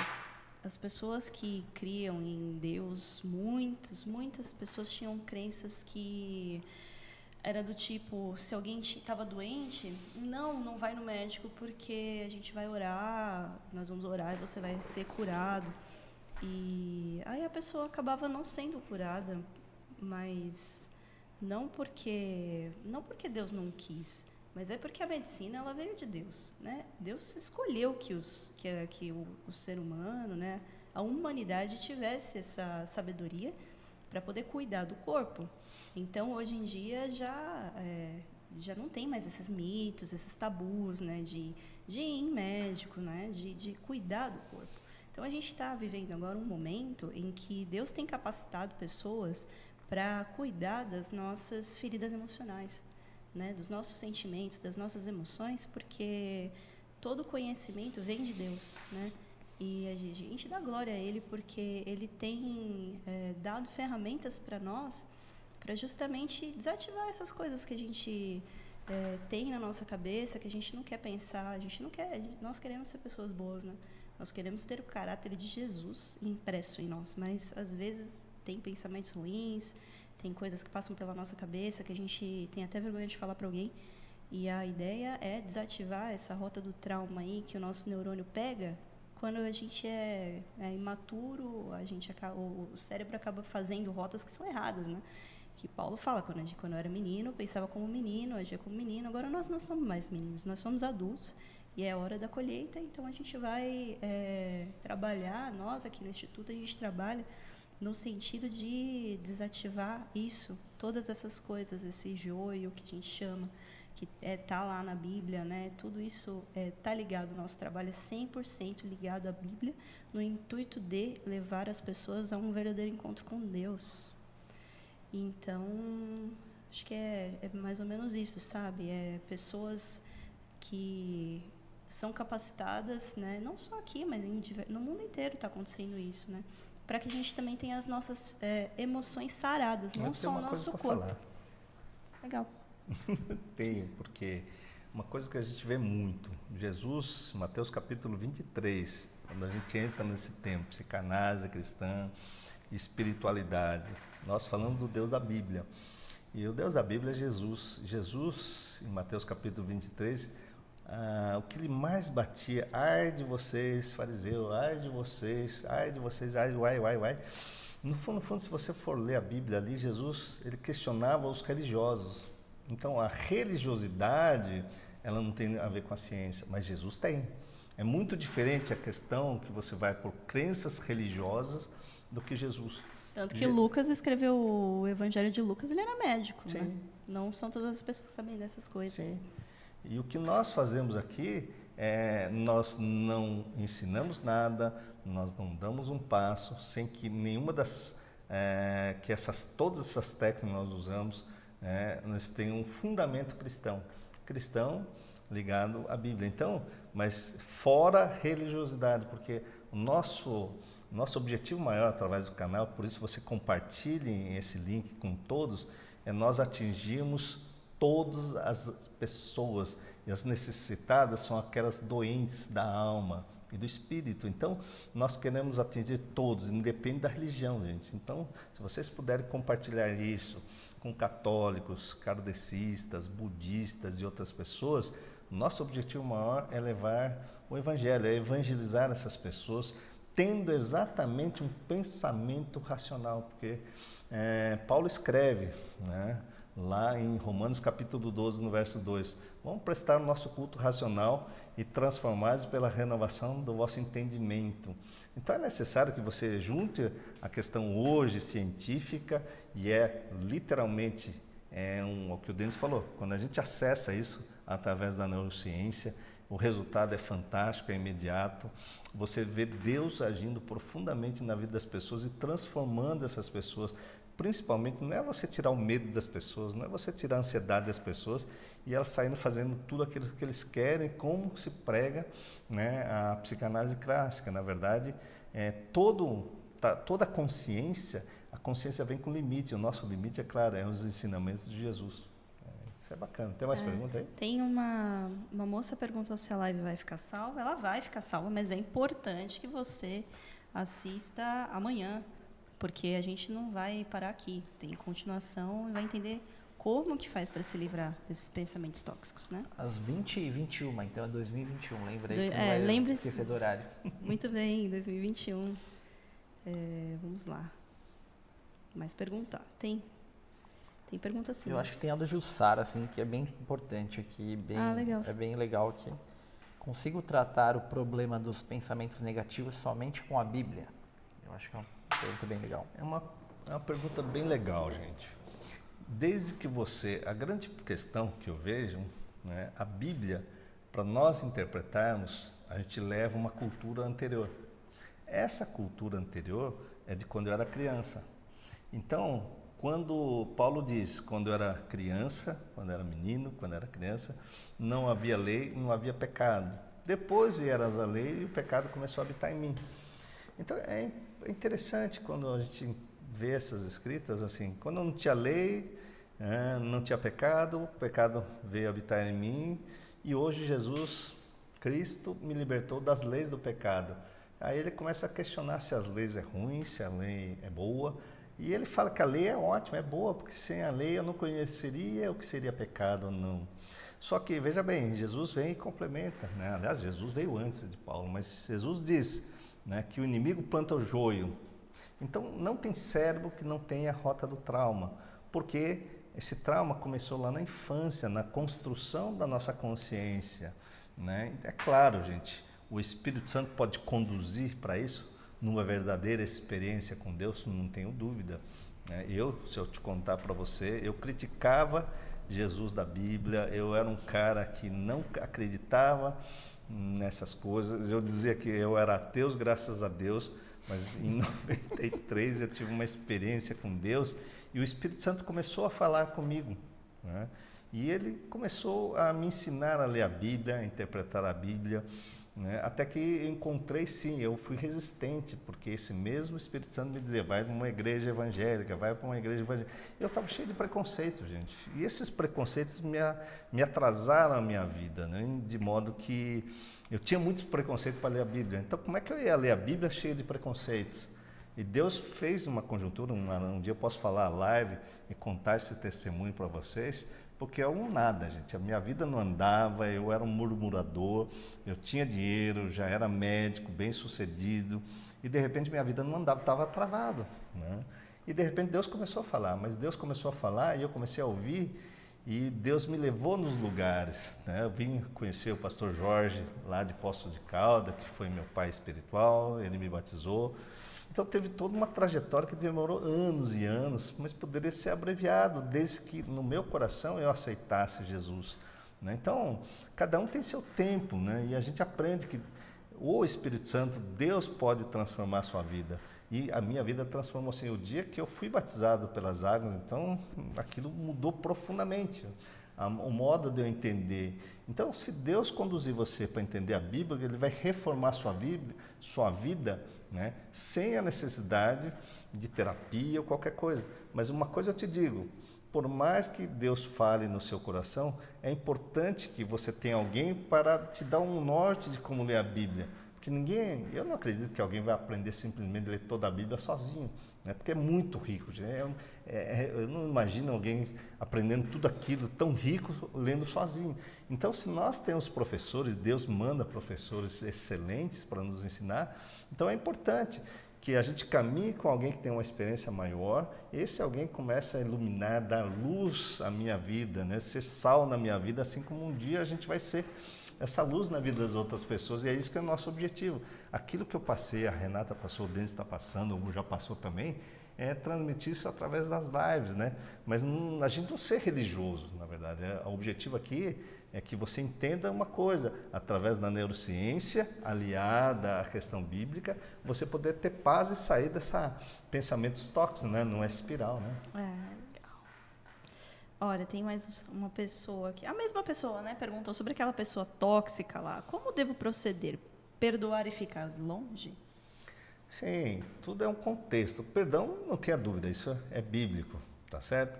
as pessoas que criam em Deus, muitas, muitas pessoas tinham crenças que era do tipo, se alguém estava doente, não, não vai no médico porque a gente vai orar, nós vamos orar e você vai ser curado. E aí a pessoa acabava não sendo curada, mas não porque não porque Deus não quis, mas é porque a medicina ela veio de Deus, né? Deus escolheu que os que, a- que o, o ser humano, né, a humanidade tivesse essa sabedoria para poder cuidar do corpo. Então hoje em dia já é, já não tem mais esses mitos, esses tabus, né, de de ir em médico, né, de, de cuidar do corpo. Então a gente está vivendo agora um momento em que Deus tem capacitado pessoas para cuidar das nossas feridas emocionais, né, dos nossos sentimentos, das nossas emoções, porque todo conhecimento vem de Deus, né? E a gente dá glória a Ele porque Ele tem é, dado ferramentas para nós para justamente desativar essas coisas que a gente é, tem na nossa cabeça, que a gente não quer pensar, a gente não quer, nós queremos ser pessoas boas, né? Nós queremos ter o caráter de Jesus impresso em nós, mas às vezes tem pensamentos ruins, tem coisas que passam pela nossa cabeça que a gente tem até vergonha de falar para alguém. E a ideia é desativar essa rota do trauma aí que o nosso neurônio pega quando a gente é, é imaturo, a gente acaba, o cérebro acaba fazendo rotas que são erradas, né? Que Paulo fala, quando, quando eu era menino, pensava como menino, agia como menino, agora nós não somos mais meninos, nós somos adultos e é hora da colheita, então a gente vai é, trabalhar, nós aqui no Instituto, a gente trabalha no sentido de desativar isso, todas essas coisas, esse joio que a gente chama, que está é, tá lá na Bíblia, né? tudo isso está ligado, o nosso trabalho é 100% ligado à Bíblia, no intuito de levar as pessoas a um verdadeiro encontro com Deus. Então, acho que é, é mais ou menos isso, sabe? É pessoas que são capacitadas, né? não só aqui, mas em no mundo inteiro está acontecendo isso, né? para que a gente também tenha as nossas é, emoções saradas, não só o uma nosso corpo. falar. Legal. *laughs* Tenho, porque uma coisa que a gente vê muito, Jesus, Mateus capítulo 23, quando a gente entra nesse tempo, psicanálise cristã, espiritualidade, nós falamos do Deus da Bíblia. E o Deus da Bíblia é Jesus. Jesus, em Mateus capítulo 23, ah, o que ele mais batia, ai de vocês, fariseu, ai de vocês, ai de vocês, ai, uai, uai, uai. No fundo, no fundo, se você for ler a Bíblia ali, Jesus, ele questionava os religiosos. Então, a religiosidade, ela não tem a ver com a ciência, mas Jesus tem. É muito diferente a questão que você vai por crenças religiosas do que Jesus. Tanto que Lucas escreveu o Evangelho de Lucas, ele era médico, né? Não são todas as pessoas que sabem dessas coisas. Sim. E o que nós fazemos aqui é nós não ensinamos nada, nós não damos um passo sem que nenhuma das é, que essas todas essas técnicas que nós usamos, é, nós tenham um fundamento cristão. Cristão ligado à Bíblia. Então, mas fora religiosidade, porque o nosso nosso objetivo maior através do canal, por isso você compartilhe esse link com todos, é nós atingirmos todas as pessoas e as necessitadas são aquelas doentes da alma e do espírito. Então, nós queremos atingir todos, independente da religião, gente. Então, se vocês puderem compartilhar isso com católicos, kardecistas, budistas e outras pessoas, nosso objetivo maior é levar o evangelho, é evangelizar essas pessoas, tendo exatamente um pensamento racional, porque é, Paulo escreve, né? Lá em Romanos capítulo 12, no verso 2. Vamos prestar o nosso culto racional e transformar pela renovação do vosso entendimento. Então é necessário que você junte a questão hoje científica e é literalmente é um, o que o Denis falou. Quando a gente acessa isso através da neurociência, o resultado é fantástico, é imediato. Você vê Deus agindo profundamente na vida das pessoas e transformando essas pessoas principalmente não é você tirar o medo das pessoas, não é você tirar a ansiedade das pessoas e elas saindo fazendo tudo aquilo que eles querem, como se prega né, a psicanálise clássica. Na verdade, é, todo, tá, toda a consciência, a consciência vem com limite. O nosso limite, é claro, é os ensinamentos de Jesus. É, isso é bacana. Tem mais é, pergunta aí? Tem uma, uma moça perguntou se a live vai ficar salva. Ela vai ficar salva, mas é importante que você assista amanhã porque a gente não vai parar aqui, tem continuação e vai entender como que faz para se livrar desses pensamentos tóxicos, né? Às 20 e 21, então é 2021, lembrei do, que é, lembre esquecer do horário. *laughs* Muito bem, 2021. É, vamos lá. Mais perguntar? Tem. Tem pergunta sim. Eu acho que tem a do Jussara, assim, que é bem importante aqui, bem, ah, legal. é bem legal aqui. Consigo tratar o problema dos pensamentos negativos somente com a Bíblia? Eu acho que é um Pergunta bem legal. É uma, é uma pergunta bem legal, gente. Desde que você. A grande questão que eu vejo, né, a Bíblia, para nós interpretarmos, a gente leva uma cultura anterior. Essa cultura anterior é de quando eu era criança. Então, quando Paulo diz, quando eu era criança, quando eu era menino, quando eu era criança, não havia lei, não havia pecado. Depois vieram a lei e o pecado começou a habitar em mim. Então é é interessante quando a gente vê essas escritas assim, quando não tinha lei, é, não tinha pecado, o pecado veio habitar em mim e hoje Jesus, Cristo, me libertou das leis do pecado. Aí ele começa a questionar se as leis é ruim, se a lei é boa. E ele fala que a lei é ótima, é boa, porque sem a lei eu não conheceria o que seria pecado ou não. Só que, veja bem, Jesus vem e complementa. Né? Aliás, Jesus veio antes de Paulo, mas Jesus diz: né, que o inimigo planta o joio. Então, não tem cérebro que não tenha a rota do trauma, porque esse trauma começou lá na infância, na construção da nossa consciência. Né? É claro, gente, o Espírito Santo pode conduzir para isso, numa verdadeira experiência com Deus, não tenho dúvida. Né? Eu, se eu te contar para você, eu criticava Jesus da Bíblia, eu era um cara que não acreditava nessas coisas. Eu dizia que eu era ateu, graças a Deus, mas em *laughs* 93 eu tive uma experiência com Deus e o Espírito Santo começou a falar comigo. Né? E ele começou a me ensinar a ler a Bíblia, a interpretar a Bíblia. Né? Até que encontrei, sim, eu fui resistente, porque esse mesmo Espírito Santo me dizia: vai para uma igreja evangélica, vai para uma igreja evangélica. Eu estava cheio de preconceitos, gente. E esses preconceitos me, me atrasaram a minha vida, né? de modo que eu tinha muitos preconceitos para ler a Bíblia. Então, como é que eu ia ler a Bíblia cheia de preconceitos? E Deus fez uma conjuntura, um, um dia eu posso falar live e contar esse testemunho para vocês, porque é um nada, gente. A minha vida não andava, eu era um murmurador, eu tinha dinheiro, já era médico, bem sucedido, e de repente minha vida não andava, estava travado. Né? E de repente Deus começou a falar, mas Deus começou a falar e eu comecei a ouvir, e Deus me levou nos lugares. Né? Eu vim conhecer o pastor Jorge, lá de Poços de Calda, que foi meu pai espiritual, ele me batizou. Então teve toda uma trajetória que demorou anos e anos, mas poderia ser abreviado desde que no meu coração eu aceitasse Jesus. Né? Então, cada um tem seu tempo, né? e a gente aprende que o Espírito Santo, Deus pode transformar a sua vida. E a minha vida transformou assim. O dia que eu fui batizado pelas águas, então aquilo mudou profundamente. O modo de eu entender. Então, se Deus conduzir você para entender a Bíblia, Ele vai reformar sua vida, sua vida né, sem a necessidade de terapia ou qualquer coisa. Mas uma coisa eu te digo: por mais que Deus fale no seu coração, é importante que você tenha alguém para te dar um norte de como ler a Bíblia. Porque ninguém, eu não acredito que alguém vai aprender simplesmente a ler toda a Bíblia sozinho, né? porque é muito rico. É, é, eu não imagino alguém aprendendo tudo aquilo tão rico lendo sozinho. Então, se nós temos professores, Deus manda professores excelentes para nos ensinar, então é importante que a gente caminhe com alguém que tem uma experiência maior, esse alguém começa a iluminar, dar luz à minha vida, né? ser sal na minha vida, assim como um dia a gente vai ser essa luz na vida das outras pessoas, e é isso que é o nosso objetivo. Aquilo que eu passei, a Renata passou, o Denis está passando, o já passou também, é transmitir isso através das lives, né? Mas não, a gente não ser religioso, na verdade. É, o objetivo aqui é que você entenda uma coisa, através da neurociência, aliada à questão bíblica, você poder ter paz e sair dessa pensamentos tóxicos, né? Não é espiral, né? É, Olha, tem mais uma pessoa aqui. A mesma pessoa, né? Perguntou sobre aquela pessoa tóxica lá. Como devo proceder? Perdoar e ficar longe? Sim, tudo é um contexto. Perdão, não tenha dúvida, isso é bíblico, tá certo?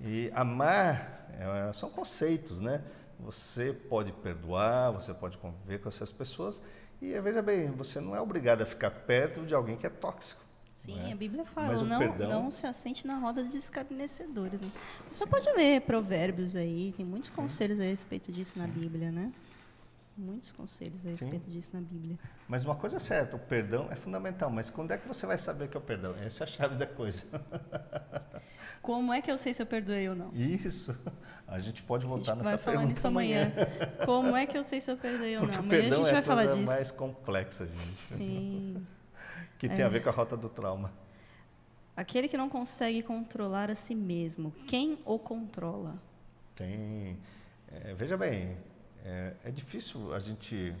E amar é, são conceitos, né? Você pode perdoar, você pode conviver com essas pessoas e veja bem, você não é obrigado a ficar perto de alguém que é tóxico. Sim, né? a Bíblia fala, não, perdão... não se assente na roda dos escarnecedores. Né? Você só pode ler provérbios aí, tem muitos conselhos a respeito disso na Bíblia, né? Muitos conselhos a respeito Sim. disso na Bíblia. Mas uma coisa é certa, o perdão é fundamental, mas quando é que você vai saber que é o perdão? Essa é a chave da coisa. *laughs* Como é que eu sei se eu perdoei ou não? Isso. A gente pode voltar a gente nessa vai falar nisso amanhã. Como é que eu sei se eu perdoei ou Porque não? Amanhã a gente é vai falar disso. mais complexa, gente. Sim que tem é. a ver com a rota do trauma. Aquele que não consegue controlar a si mesmo, quem o controla? Tem. É, veja bem, é, é, difícil a gente.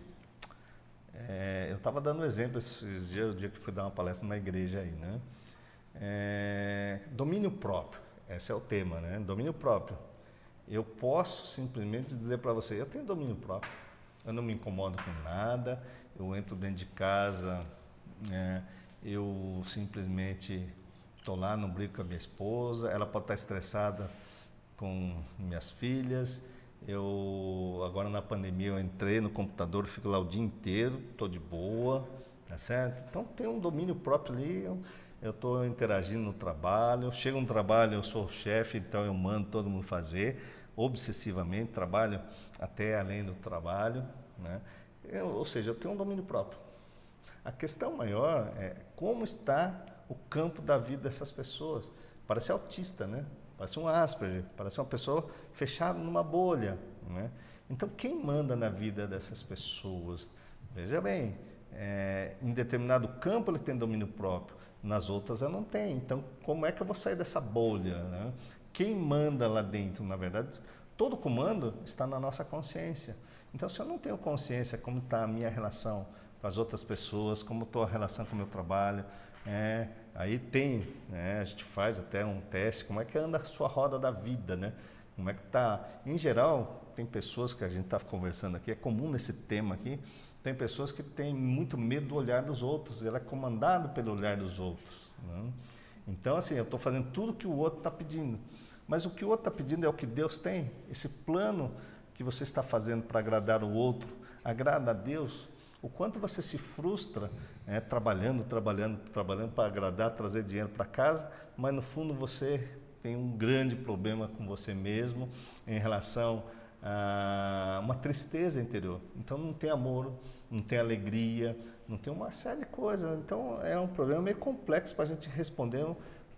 É, eu estava dando exemplo esses dias, o dia que fui dar uma palestra na igreja aí, né? É, domínio próprio, esse é o tema, né? Domínio próprio. Eu posso simplesmente dizer para você, eu tenho domínio próprio. Eu não me incomodo com nada, eu entro dentro de casa é, eu simplesmente estou lá, não brigo com a minha esposa, ela pode estar estressada com minhas filhas. Eu agora na pandemia eu entrei no computador, fico lá o dia inteiro, estou de boa, tá certo? Então tem um domínio próprio ali. Eu estou interagindo no trabalho. Eu chego no trabalho, eu sou o chefe, então eu mando todo mundo fazer obsessivamente, trabalho até além do trabalho, né? Eu, ou seja, eu tenho um domínio próprio. A questão maior é como está o campo da vida dessas pessoas. Parece autista, né? Parece um Asperger, parece uma pessoa fechada numa bolha, né? Então, quem manda na vida dessas pessoas? Veja bem, é, em determinado campo ele tem domínio próprio, nas outras ela não tem. Então, como é que eu vou sair dessa bolha? Né? Quem manda lá dentro, na verdade, todo comando está na nossa consciência. Então, se eu não tenho consciência como está a minha relação com as outras pessoas, como estou a relação com o meu trabalho. É, aí tem, né, a gente faz até um teste, como é que anda a sua roda da vida, né? Como é que está? Em geral, tem pessoas que a gente está conversando aqui, é comum nesse tema aqui, tem pessoas que têm muito medo do olhar dos outros, ela é comandada pelo olhar dos outros. Né? Então, assim, eu estou fazendo tudo que o outro está pedindo. Mas o que o outro está pedindo é o que Deus tem. Esse plano que você está fazendo para agradar o outro, agrada a Deus, o quanto você se frustra né, trabalhando, trabalhando, trabalhando para agradar, trazer dinheiro para casa, mas no fundo você tem um grande problema com você mesmo em relação a uma tristeza interior. Então não tem amor, não tem alegria, não tem uma série de coisas. Então é um problema meio complexo para a gente responder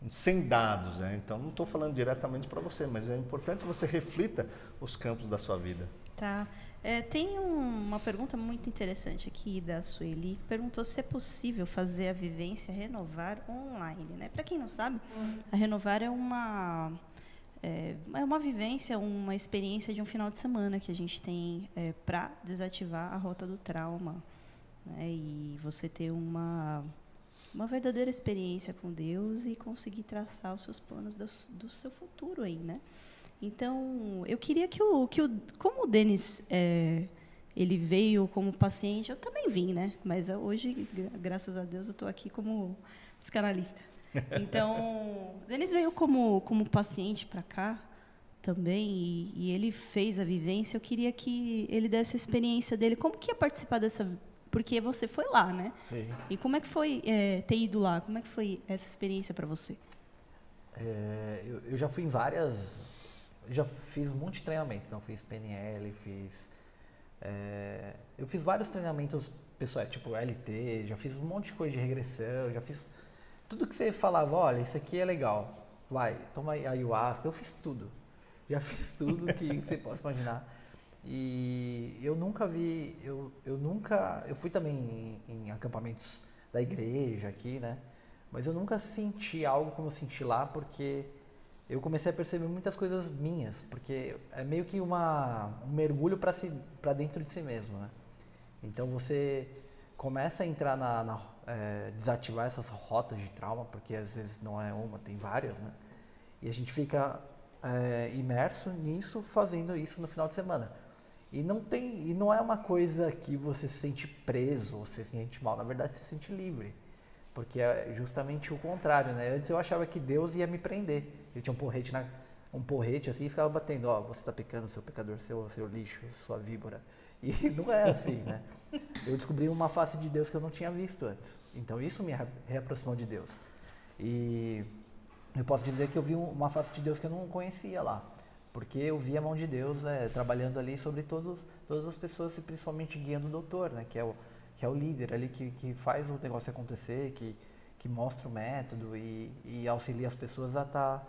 sem dados. Né? Então não estou falando diretamente para você, mas é importante que você reflita os campos da sua vida. Tá. É, tem um, uma pergunta muito interessante aqui da Sueli, que perguntou se é possível fazer a vivência Renovar online. Né? Para quem não sabe, a Renovar é uma, é, é, uma vivência, uma experiência de um final de semana que a gente tem é, para desativar a rota do trauma. Né? E você ter uma, uma verdadeira experiência com Deus e conseguir traçar os seus planos do, do seu futuro aí, né? Então, eu queria que o, que o como o Denis é, ele veio como paciente, eu também vim, né? Mas hoje, graças a Deus, eu estou aqui como psicanalista. *laughs* Então, o Denis veio como, como paciente para cá também e, e, ele fez a vivência. Eu queria que ele desse a experiência dele. Como que ia participar dessa porque você foi lá, né? Sim. E como é que foi é, ter ido lá? Como é que foi essa experiência para você? É, eu, eu, já fui em várias, já fiz um monte de treinamento. Então fiz PNL, fiz, é, eu fiz vários treinamentos pessoais, tipo LT, já fiz um monte de coisa de regressão, já fiz tudo que você falava, olha, isso aqui é legal, vai, toma ayahuasca, eu fiz tudo. Já *laughs* fiz tudo que você possa imaginar. E eu nunca vi, eu, eu nunca, eu fui também em, em, acampamentos da igreja aqui, né? Mas eu nunca senti algo como eu senti lá, porque eu comecei a perceber muitas coisas minhas, porque é meio que uma, um mergulho para si, dentro de si mesmo, né? Então você começa a entrar na, na é, desativar essas rotas de trauma, porque às vezes não é uma, tem várias, né? E a gente fica é, imerso nisso, fazendo isso no final de semana. E não tem, e não é uma coisa que você se sente preso, você se sente mal, na verdade você se sente livre. Porque é justamente o contrário, né? Antes eu achava que Deus ia me prender. Ele tinha um porrete na, um porrete assim e ficava batendo, ó, oh, você está pecando, seu pecador, seu, seu lixo, sua víbora. E *laughs* não é assim, né? Eu descobri uma face de Deus que eu não tinha visto antes. Então isso me reaproximou de Deus. E eu posso dizer que eu vi uma face de Deus que eu não conhecia lá porque eu vi a mão de Deus é, trabalhando ali sobre todos, todas as pessoas e principalmente guiando o doutor, né, que é o, que é o líder ali que, que faz o negócio acontecer, que, que mostra o método e, e auxilia as pessoas a estar tá,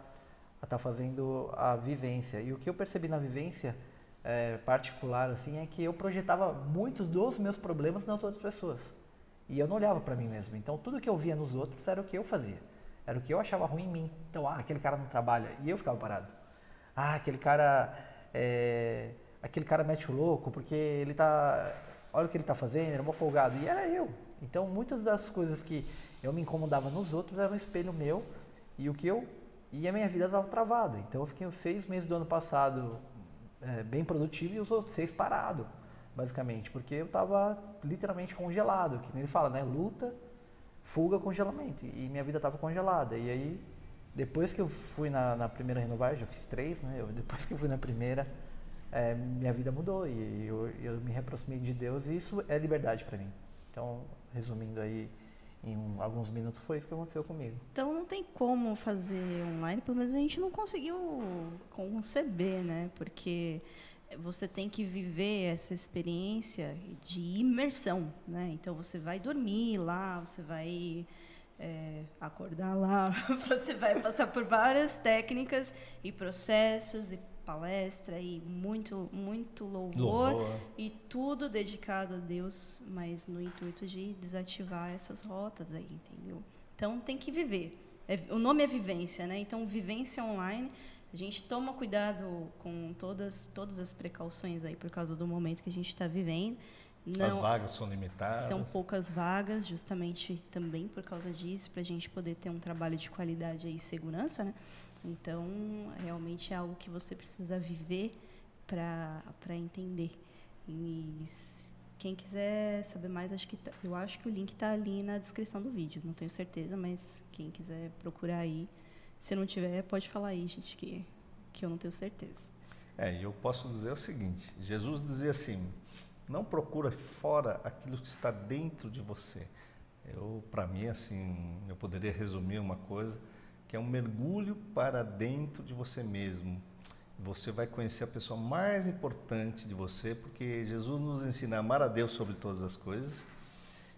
a tá fazendo a vivência. E o que eu percebi na vivência é, particular assim é que eu projetava muitos dos meus problemas nas outras pessoas e eu não olhava para mim mesmo. Então tudo que eu via nos outros era o que eu fazia, era o que eu achava ruim em mim. Então ah, aquele cara não trabalha e eu ficava parado ah, aquele cara, é, aquele cara mete o louco porque ele tá, olha o que ele tá fazendo, é mó folgado. E era eu. Então, muitas das coisas que eu me incomodava nos outros eram um espelho meu e o que eu e a minha vida estava travada. Então, eu fiquei os seis meses do ano passado é, bem produtivo e os outros seis parado, basicamente, porque eu estava literalmente congelado, que nem ele fala, né? Luta, fuga, congelamento. E minha vida estava congelada. E aí depois que eu fui na, na primeira renovar, já fiz três, né? Eu, depois que eu fui na primeira, é, minha vida mudou e eu, eu me reaproximei de Deus e isso é liberdade para mim. Então, resumindo aí em um, alguns minutos, foi isso que aconteceu comigo. Então não tem como fazer online, pelo menos a gente não conseguiu conceber, né? Porque você tem que viver essa experiência de imersão, né? Então você vai dormir lá, você vai é, acordar lá, *laughs* você vai passar por várias técnicas e processos e palestra e muito muito louvor, louvor, e tudo dedicado a Deus, mas no intuito de desativar essas rotas aí, entendeu? Então tem que viver. É, o nome é vivência, né? Então vivência online, a gente toma cuidado com todas todas as precauções aí por causa do momento que a gente está vivendo não, As vagas são limitadas? São poucas vagas, justamente também por causa disso, para a gente poder ter um trabalho de qualidade e segurança, né? Então, realmente é algo que você precisa viver para entender. E quem quiser saber mais, acho que tá, eu acho que o link está ali na descrição do vídeo. Não tenho certeza, mas quem quiser procurar aí, se não tiver, pode falar aí, gente, que, que eu não tenho certeza. É, eu posso dizer o seguinte: Jesus dizia assim não procura fora aquilo que está dentro de você. Eu, para mim, assim, eu poderia resumir uma coisa que é um mergulho para dentro de você mesmo. Você vai conhecer a pessoa mais importante de você, porque Jesus nos ensina a amar a Deus sobre todas as coisas.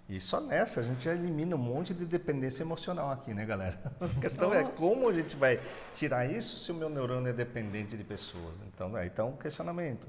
E só nessa a gente já elimina um monte de dependência emocional aqui, né, galera? *laughs* A questão é como a gente vai tirar isso se o meu neurônio é dependente de pessoas. Então, aí está um questionamento.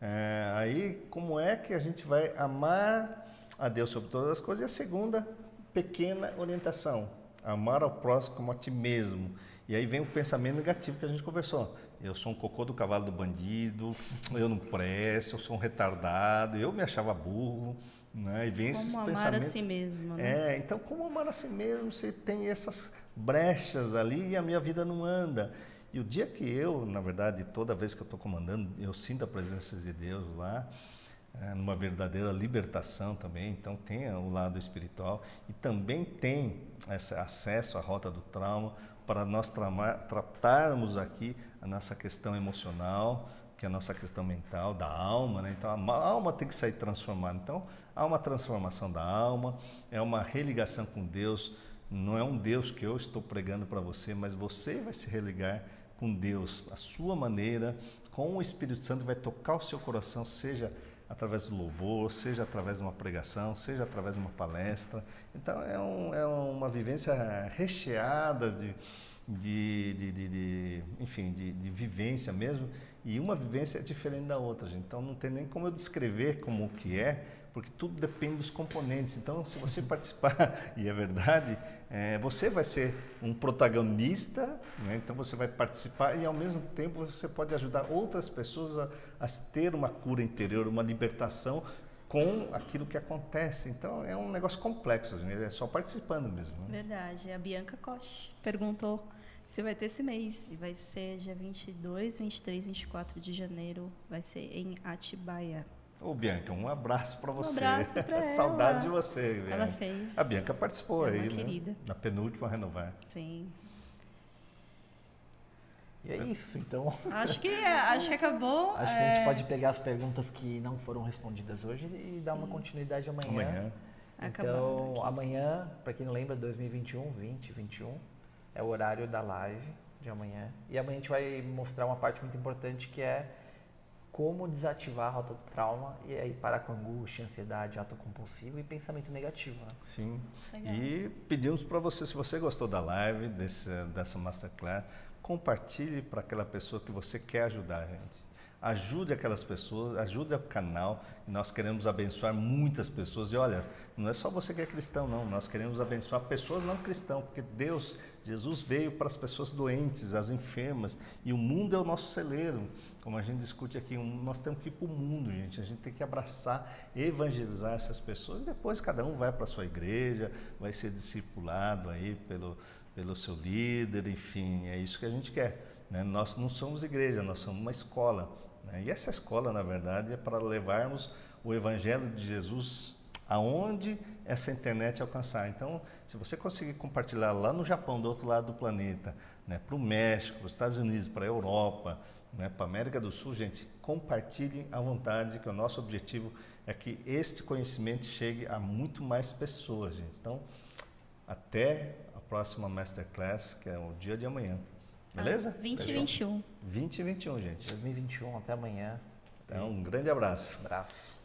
É, aí, como é que a gente vai amar a Deus sobre todas as coisas? E a segunda pequena orientação, amar ao próximo como a ti mesmo. E aí vem o pensamento negativo que a gente conversou. Eu sou um cocô do cavalo do bandido, eu não presto, eu sou um retardado, eu me achava burro. Né? E vem como esses amar pensamentos. a si mesmo. Né? É, então como amar a si mesmo? Você tem essas brechas ali e a minha vida não anda. E o dia que eu, na verdade, toda vez que eu estou comandando, eu sinto a presença de Deus lá, é, numa verdadeira libertação também. Então, tem o lado espiritual e também tem esse acesso à rota do trauma para nós tratarmos aqui a nossa questão emocional, que é a nossa questão mental, da alma. Né? Então, a alma tem que sair transformada. Então, há uma transformação da alma, é uma religação com Deus. Não é um Deus que eu estou pregando para você, mas você vai se religar com Deus, a sua maneira, com o Espírito Santo, vai tocar o seu coração, seja através do louvor, seja através de uma pregação, seja através de uma palestra. Então é, um, é uma vivência recheada de, de, de, de, de enfim, de, de vivência mesmo. E uma vivência é diferente da outra, gente. Então não tem nem como eu descrever como que é, porque tudo depende dos componentes. Então, se você participar, *laughs* e é verdade, é, você vai ser um protagonista, né? então você vai participar e ao mesmo tempo você pode ajudar outras pessoas a, a ter uma cura interior, uma libertação com aquilo que acontece. Então é um negócio complexo, é só participando mesmo. Né? Verdade. A Bianca Koch perguntou se vai ter esse mês. E vai ser dia 22, 23, 24 de janeiro. Vai ser em Atibaia. Ô, Bianca, um abraço para você. Um abraço para *laughs* ela. Saudade de você, Bianca. Ela fez. A Bianca participou é aí, né? querida. Na penúltima renovar. Sim. E é isso, então. Acho que, acho que acabou. *laughs* Acho é... que a gente pode pegar as perguntas que não foram respondidas hoje e dar uma continuidade amanhã. Amanhã. Então, amanhã, para quem não lembra, 2021, 2021, é o horário da live de amanhã. E amanhã a gente vai mostrar uma parte muito importante que é como desativar a rota do trauma e aí parar com angústia, ansiedade, ato compulsivo e pensamento negativo. Né? Sim. Legal. E pedimos para você, se você gostou da live, desse, dessa masterclass, compartilhe para aquela pessoa que você quer ajudar, gente. Ajude aquelas pessoas, ajude o canal. Nós queremos abençoar muitas pessoas. E olha, não é só você que é cristão, não. Nós queremos abençoar pessoas não cristãs, porque Deus, Jesus veio para as pessoas doentes, as enfermas. E o mundo é o nosso celeiro. Como a gente discute aqui, nós temos que ir para o mundo, gente. A gente tem que abraçar, evangelizar essas pessoas. E depois cada um vai para a sua igreja, vai ser discipulado aí pelo, pelo seu líder, enfim. É isso que a gente quer. Né? Nós não somos igreja, nós somos uma escola. Né? E essa escola, na verdade, é para levarmos o Evangelho de Jesus aonde essa internet alcançar. Então, se você conseguir compartilhar lá no Japão, do outro lado do planeta, né, para o México, para os Estados Unidos, para a Europa, né, para a América do Sul, gente, compartilhem à vontade, que o nosso objetivo é que este conhecimento chegue a muito mais pessoas, gente. Então, até a próxima Masterclass, que é o dia de amanhã. Beleza? Às 20 e 21. 20 e 21, gente. 2021, até amanhã. Então, um grande abraço. Abraço.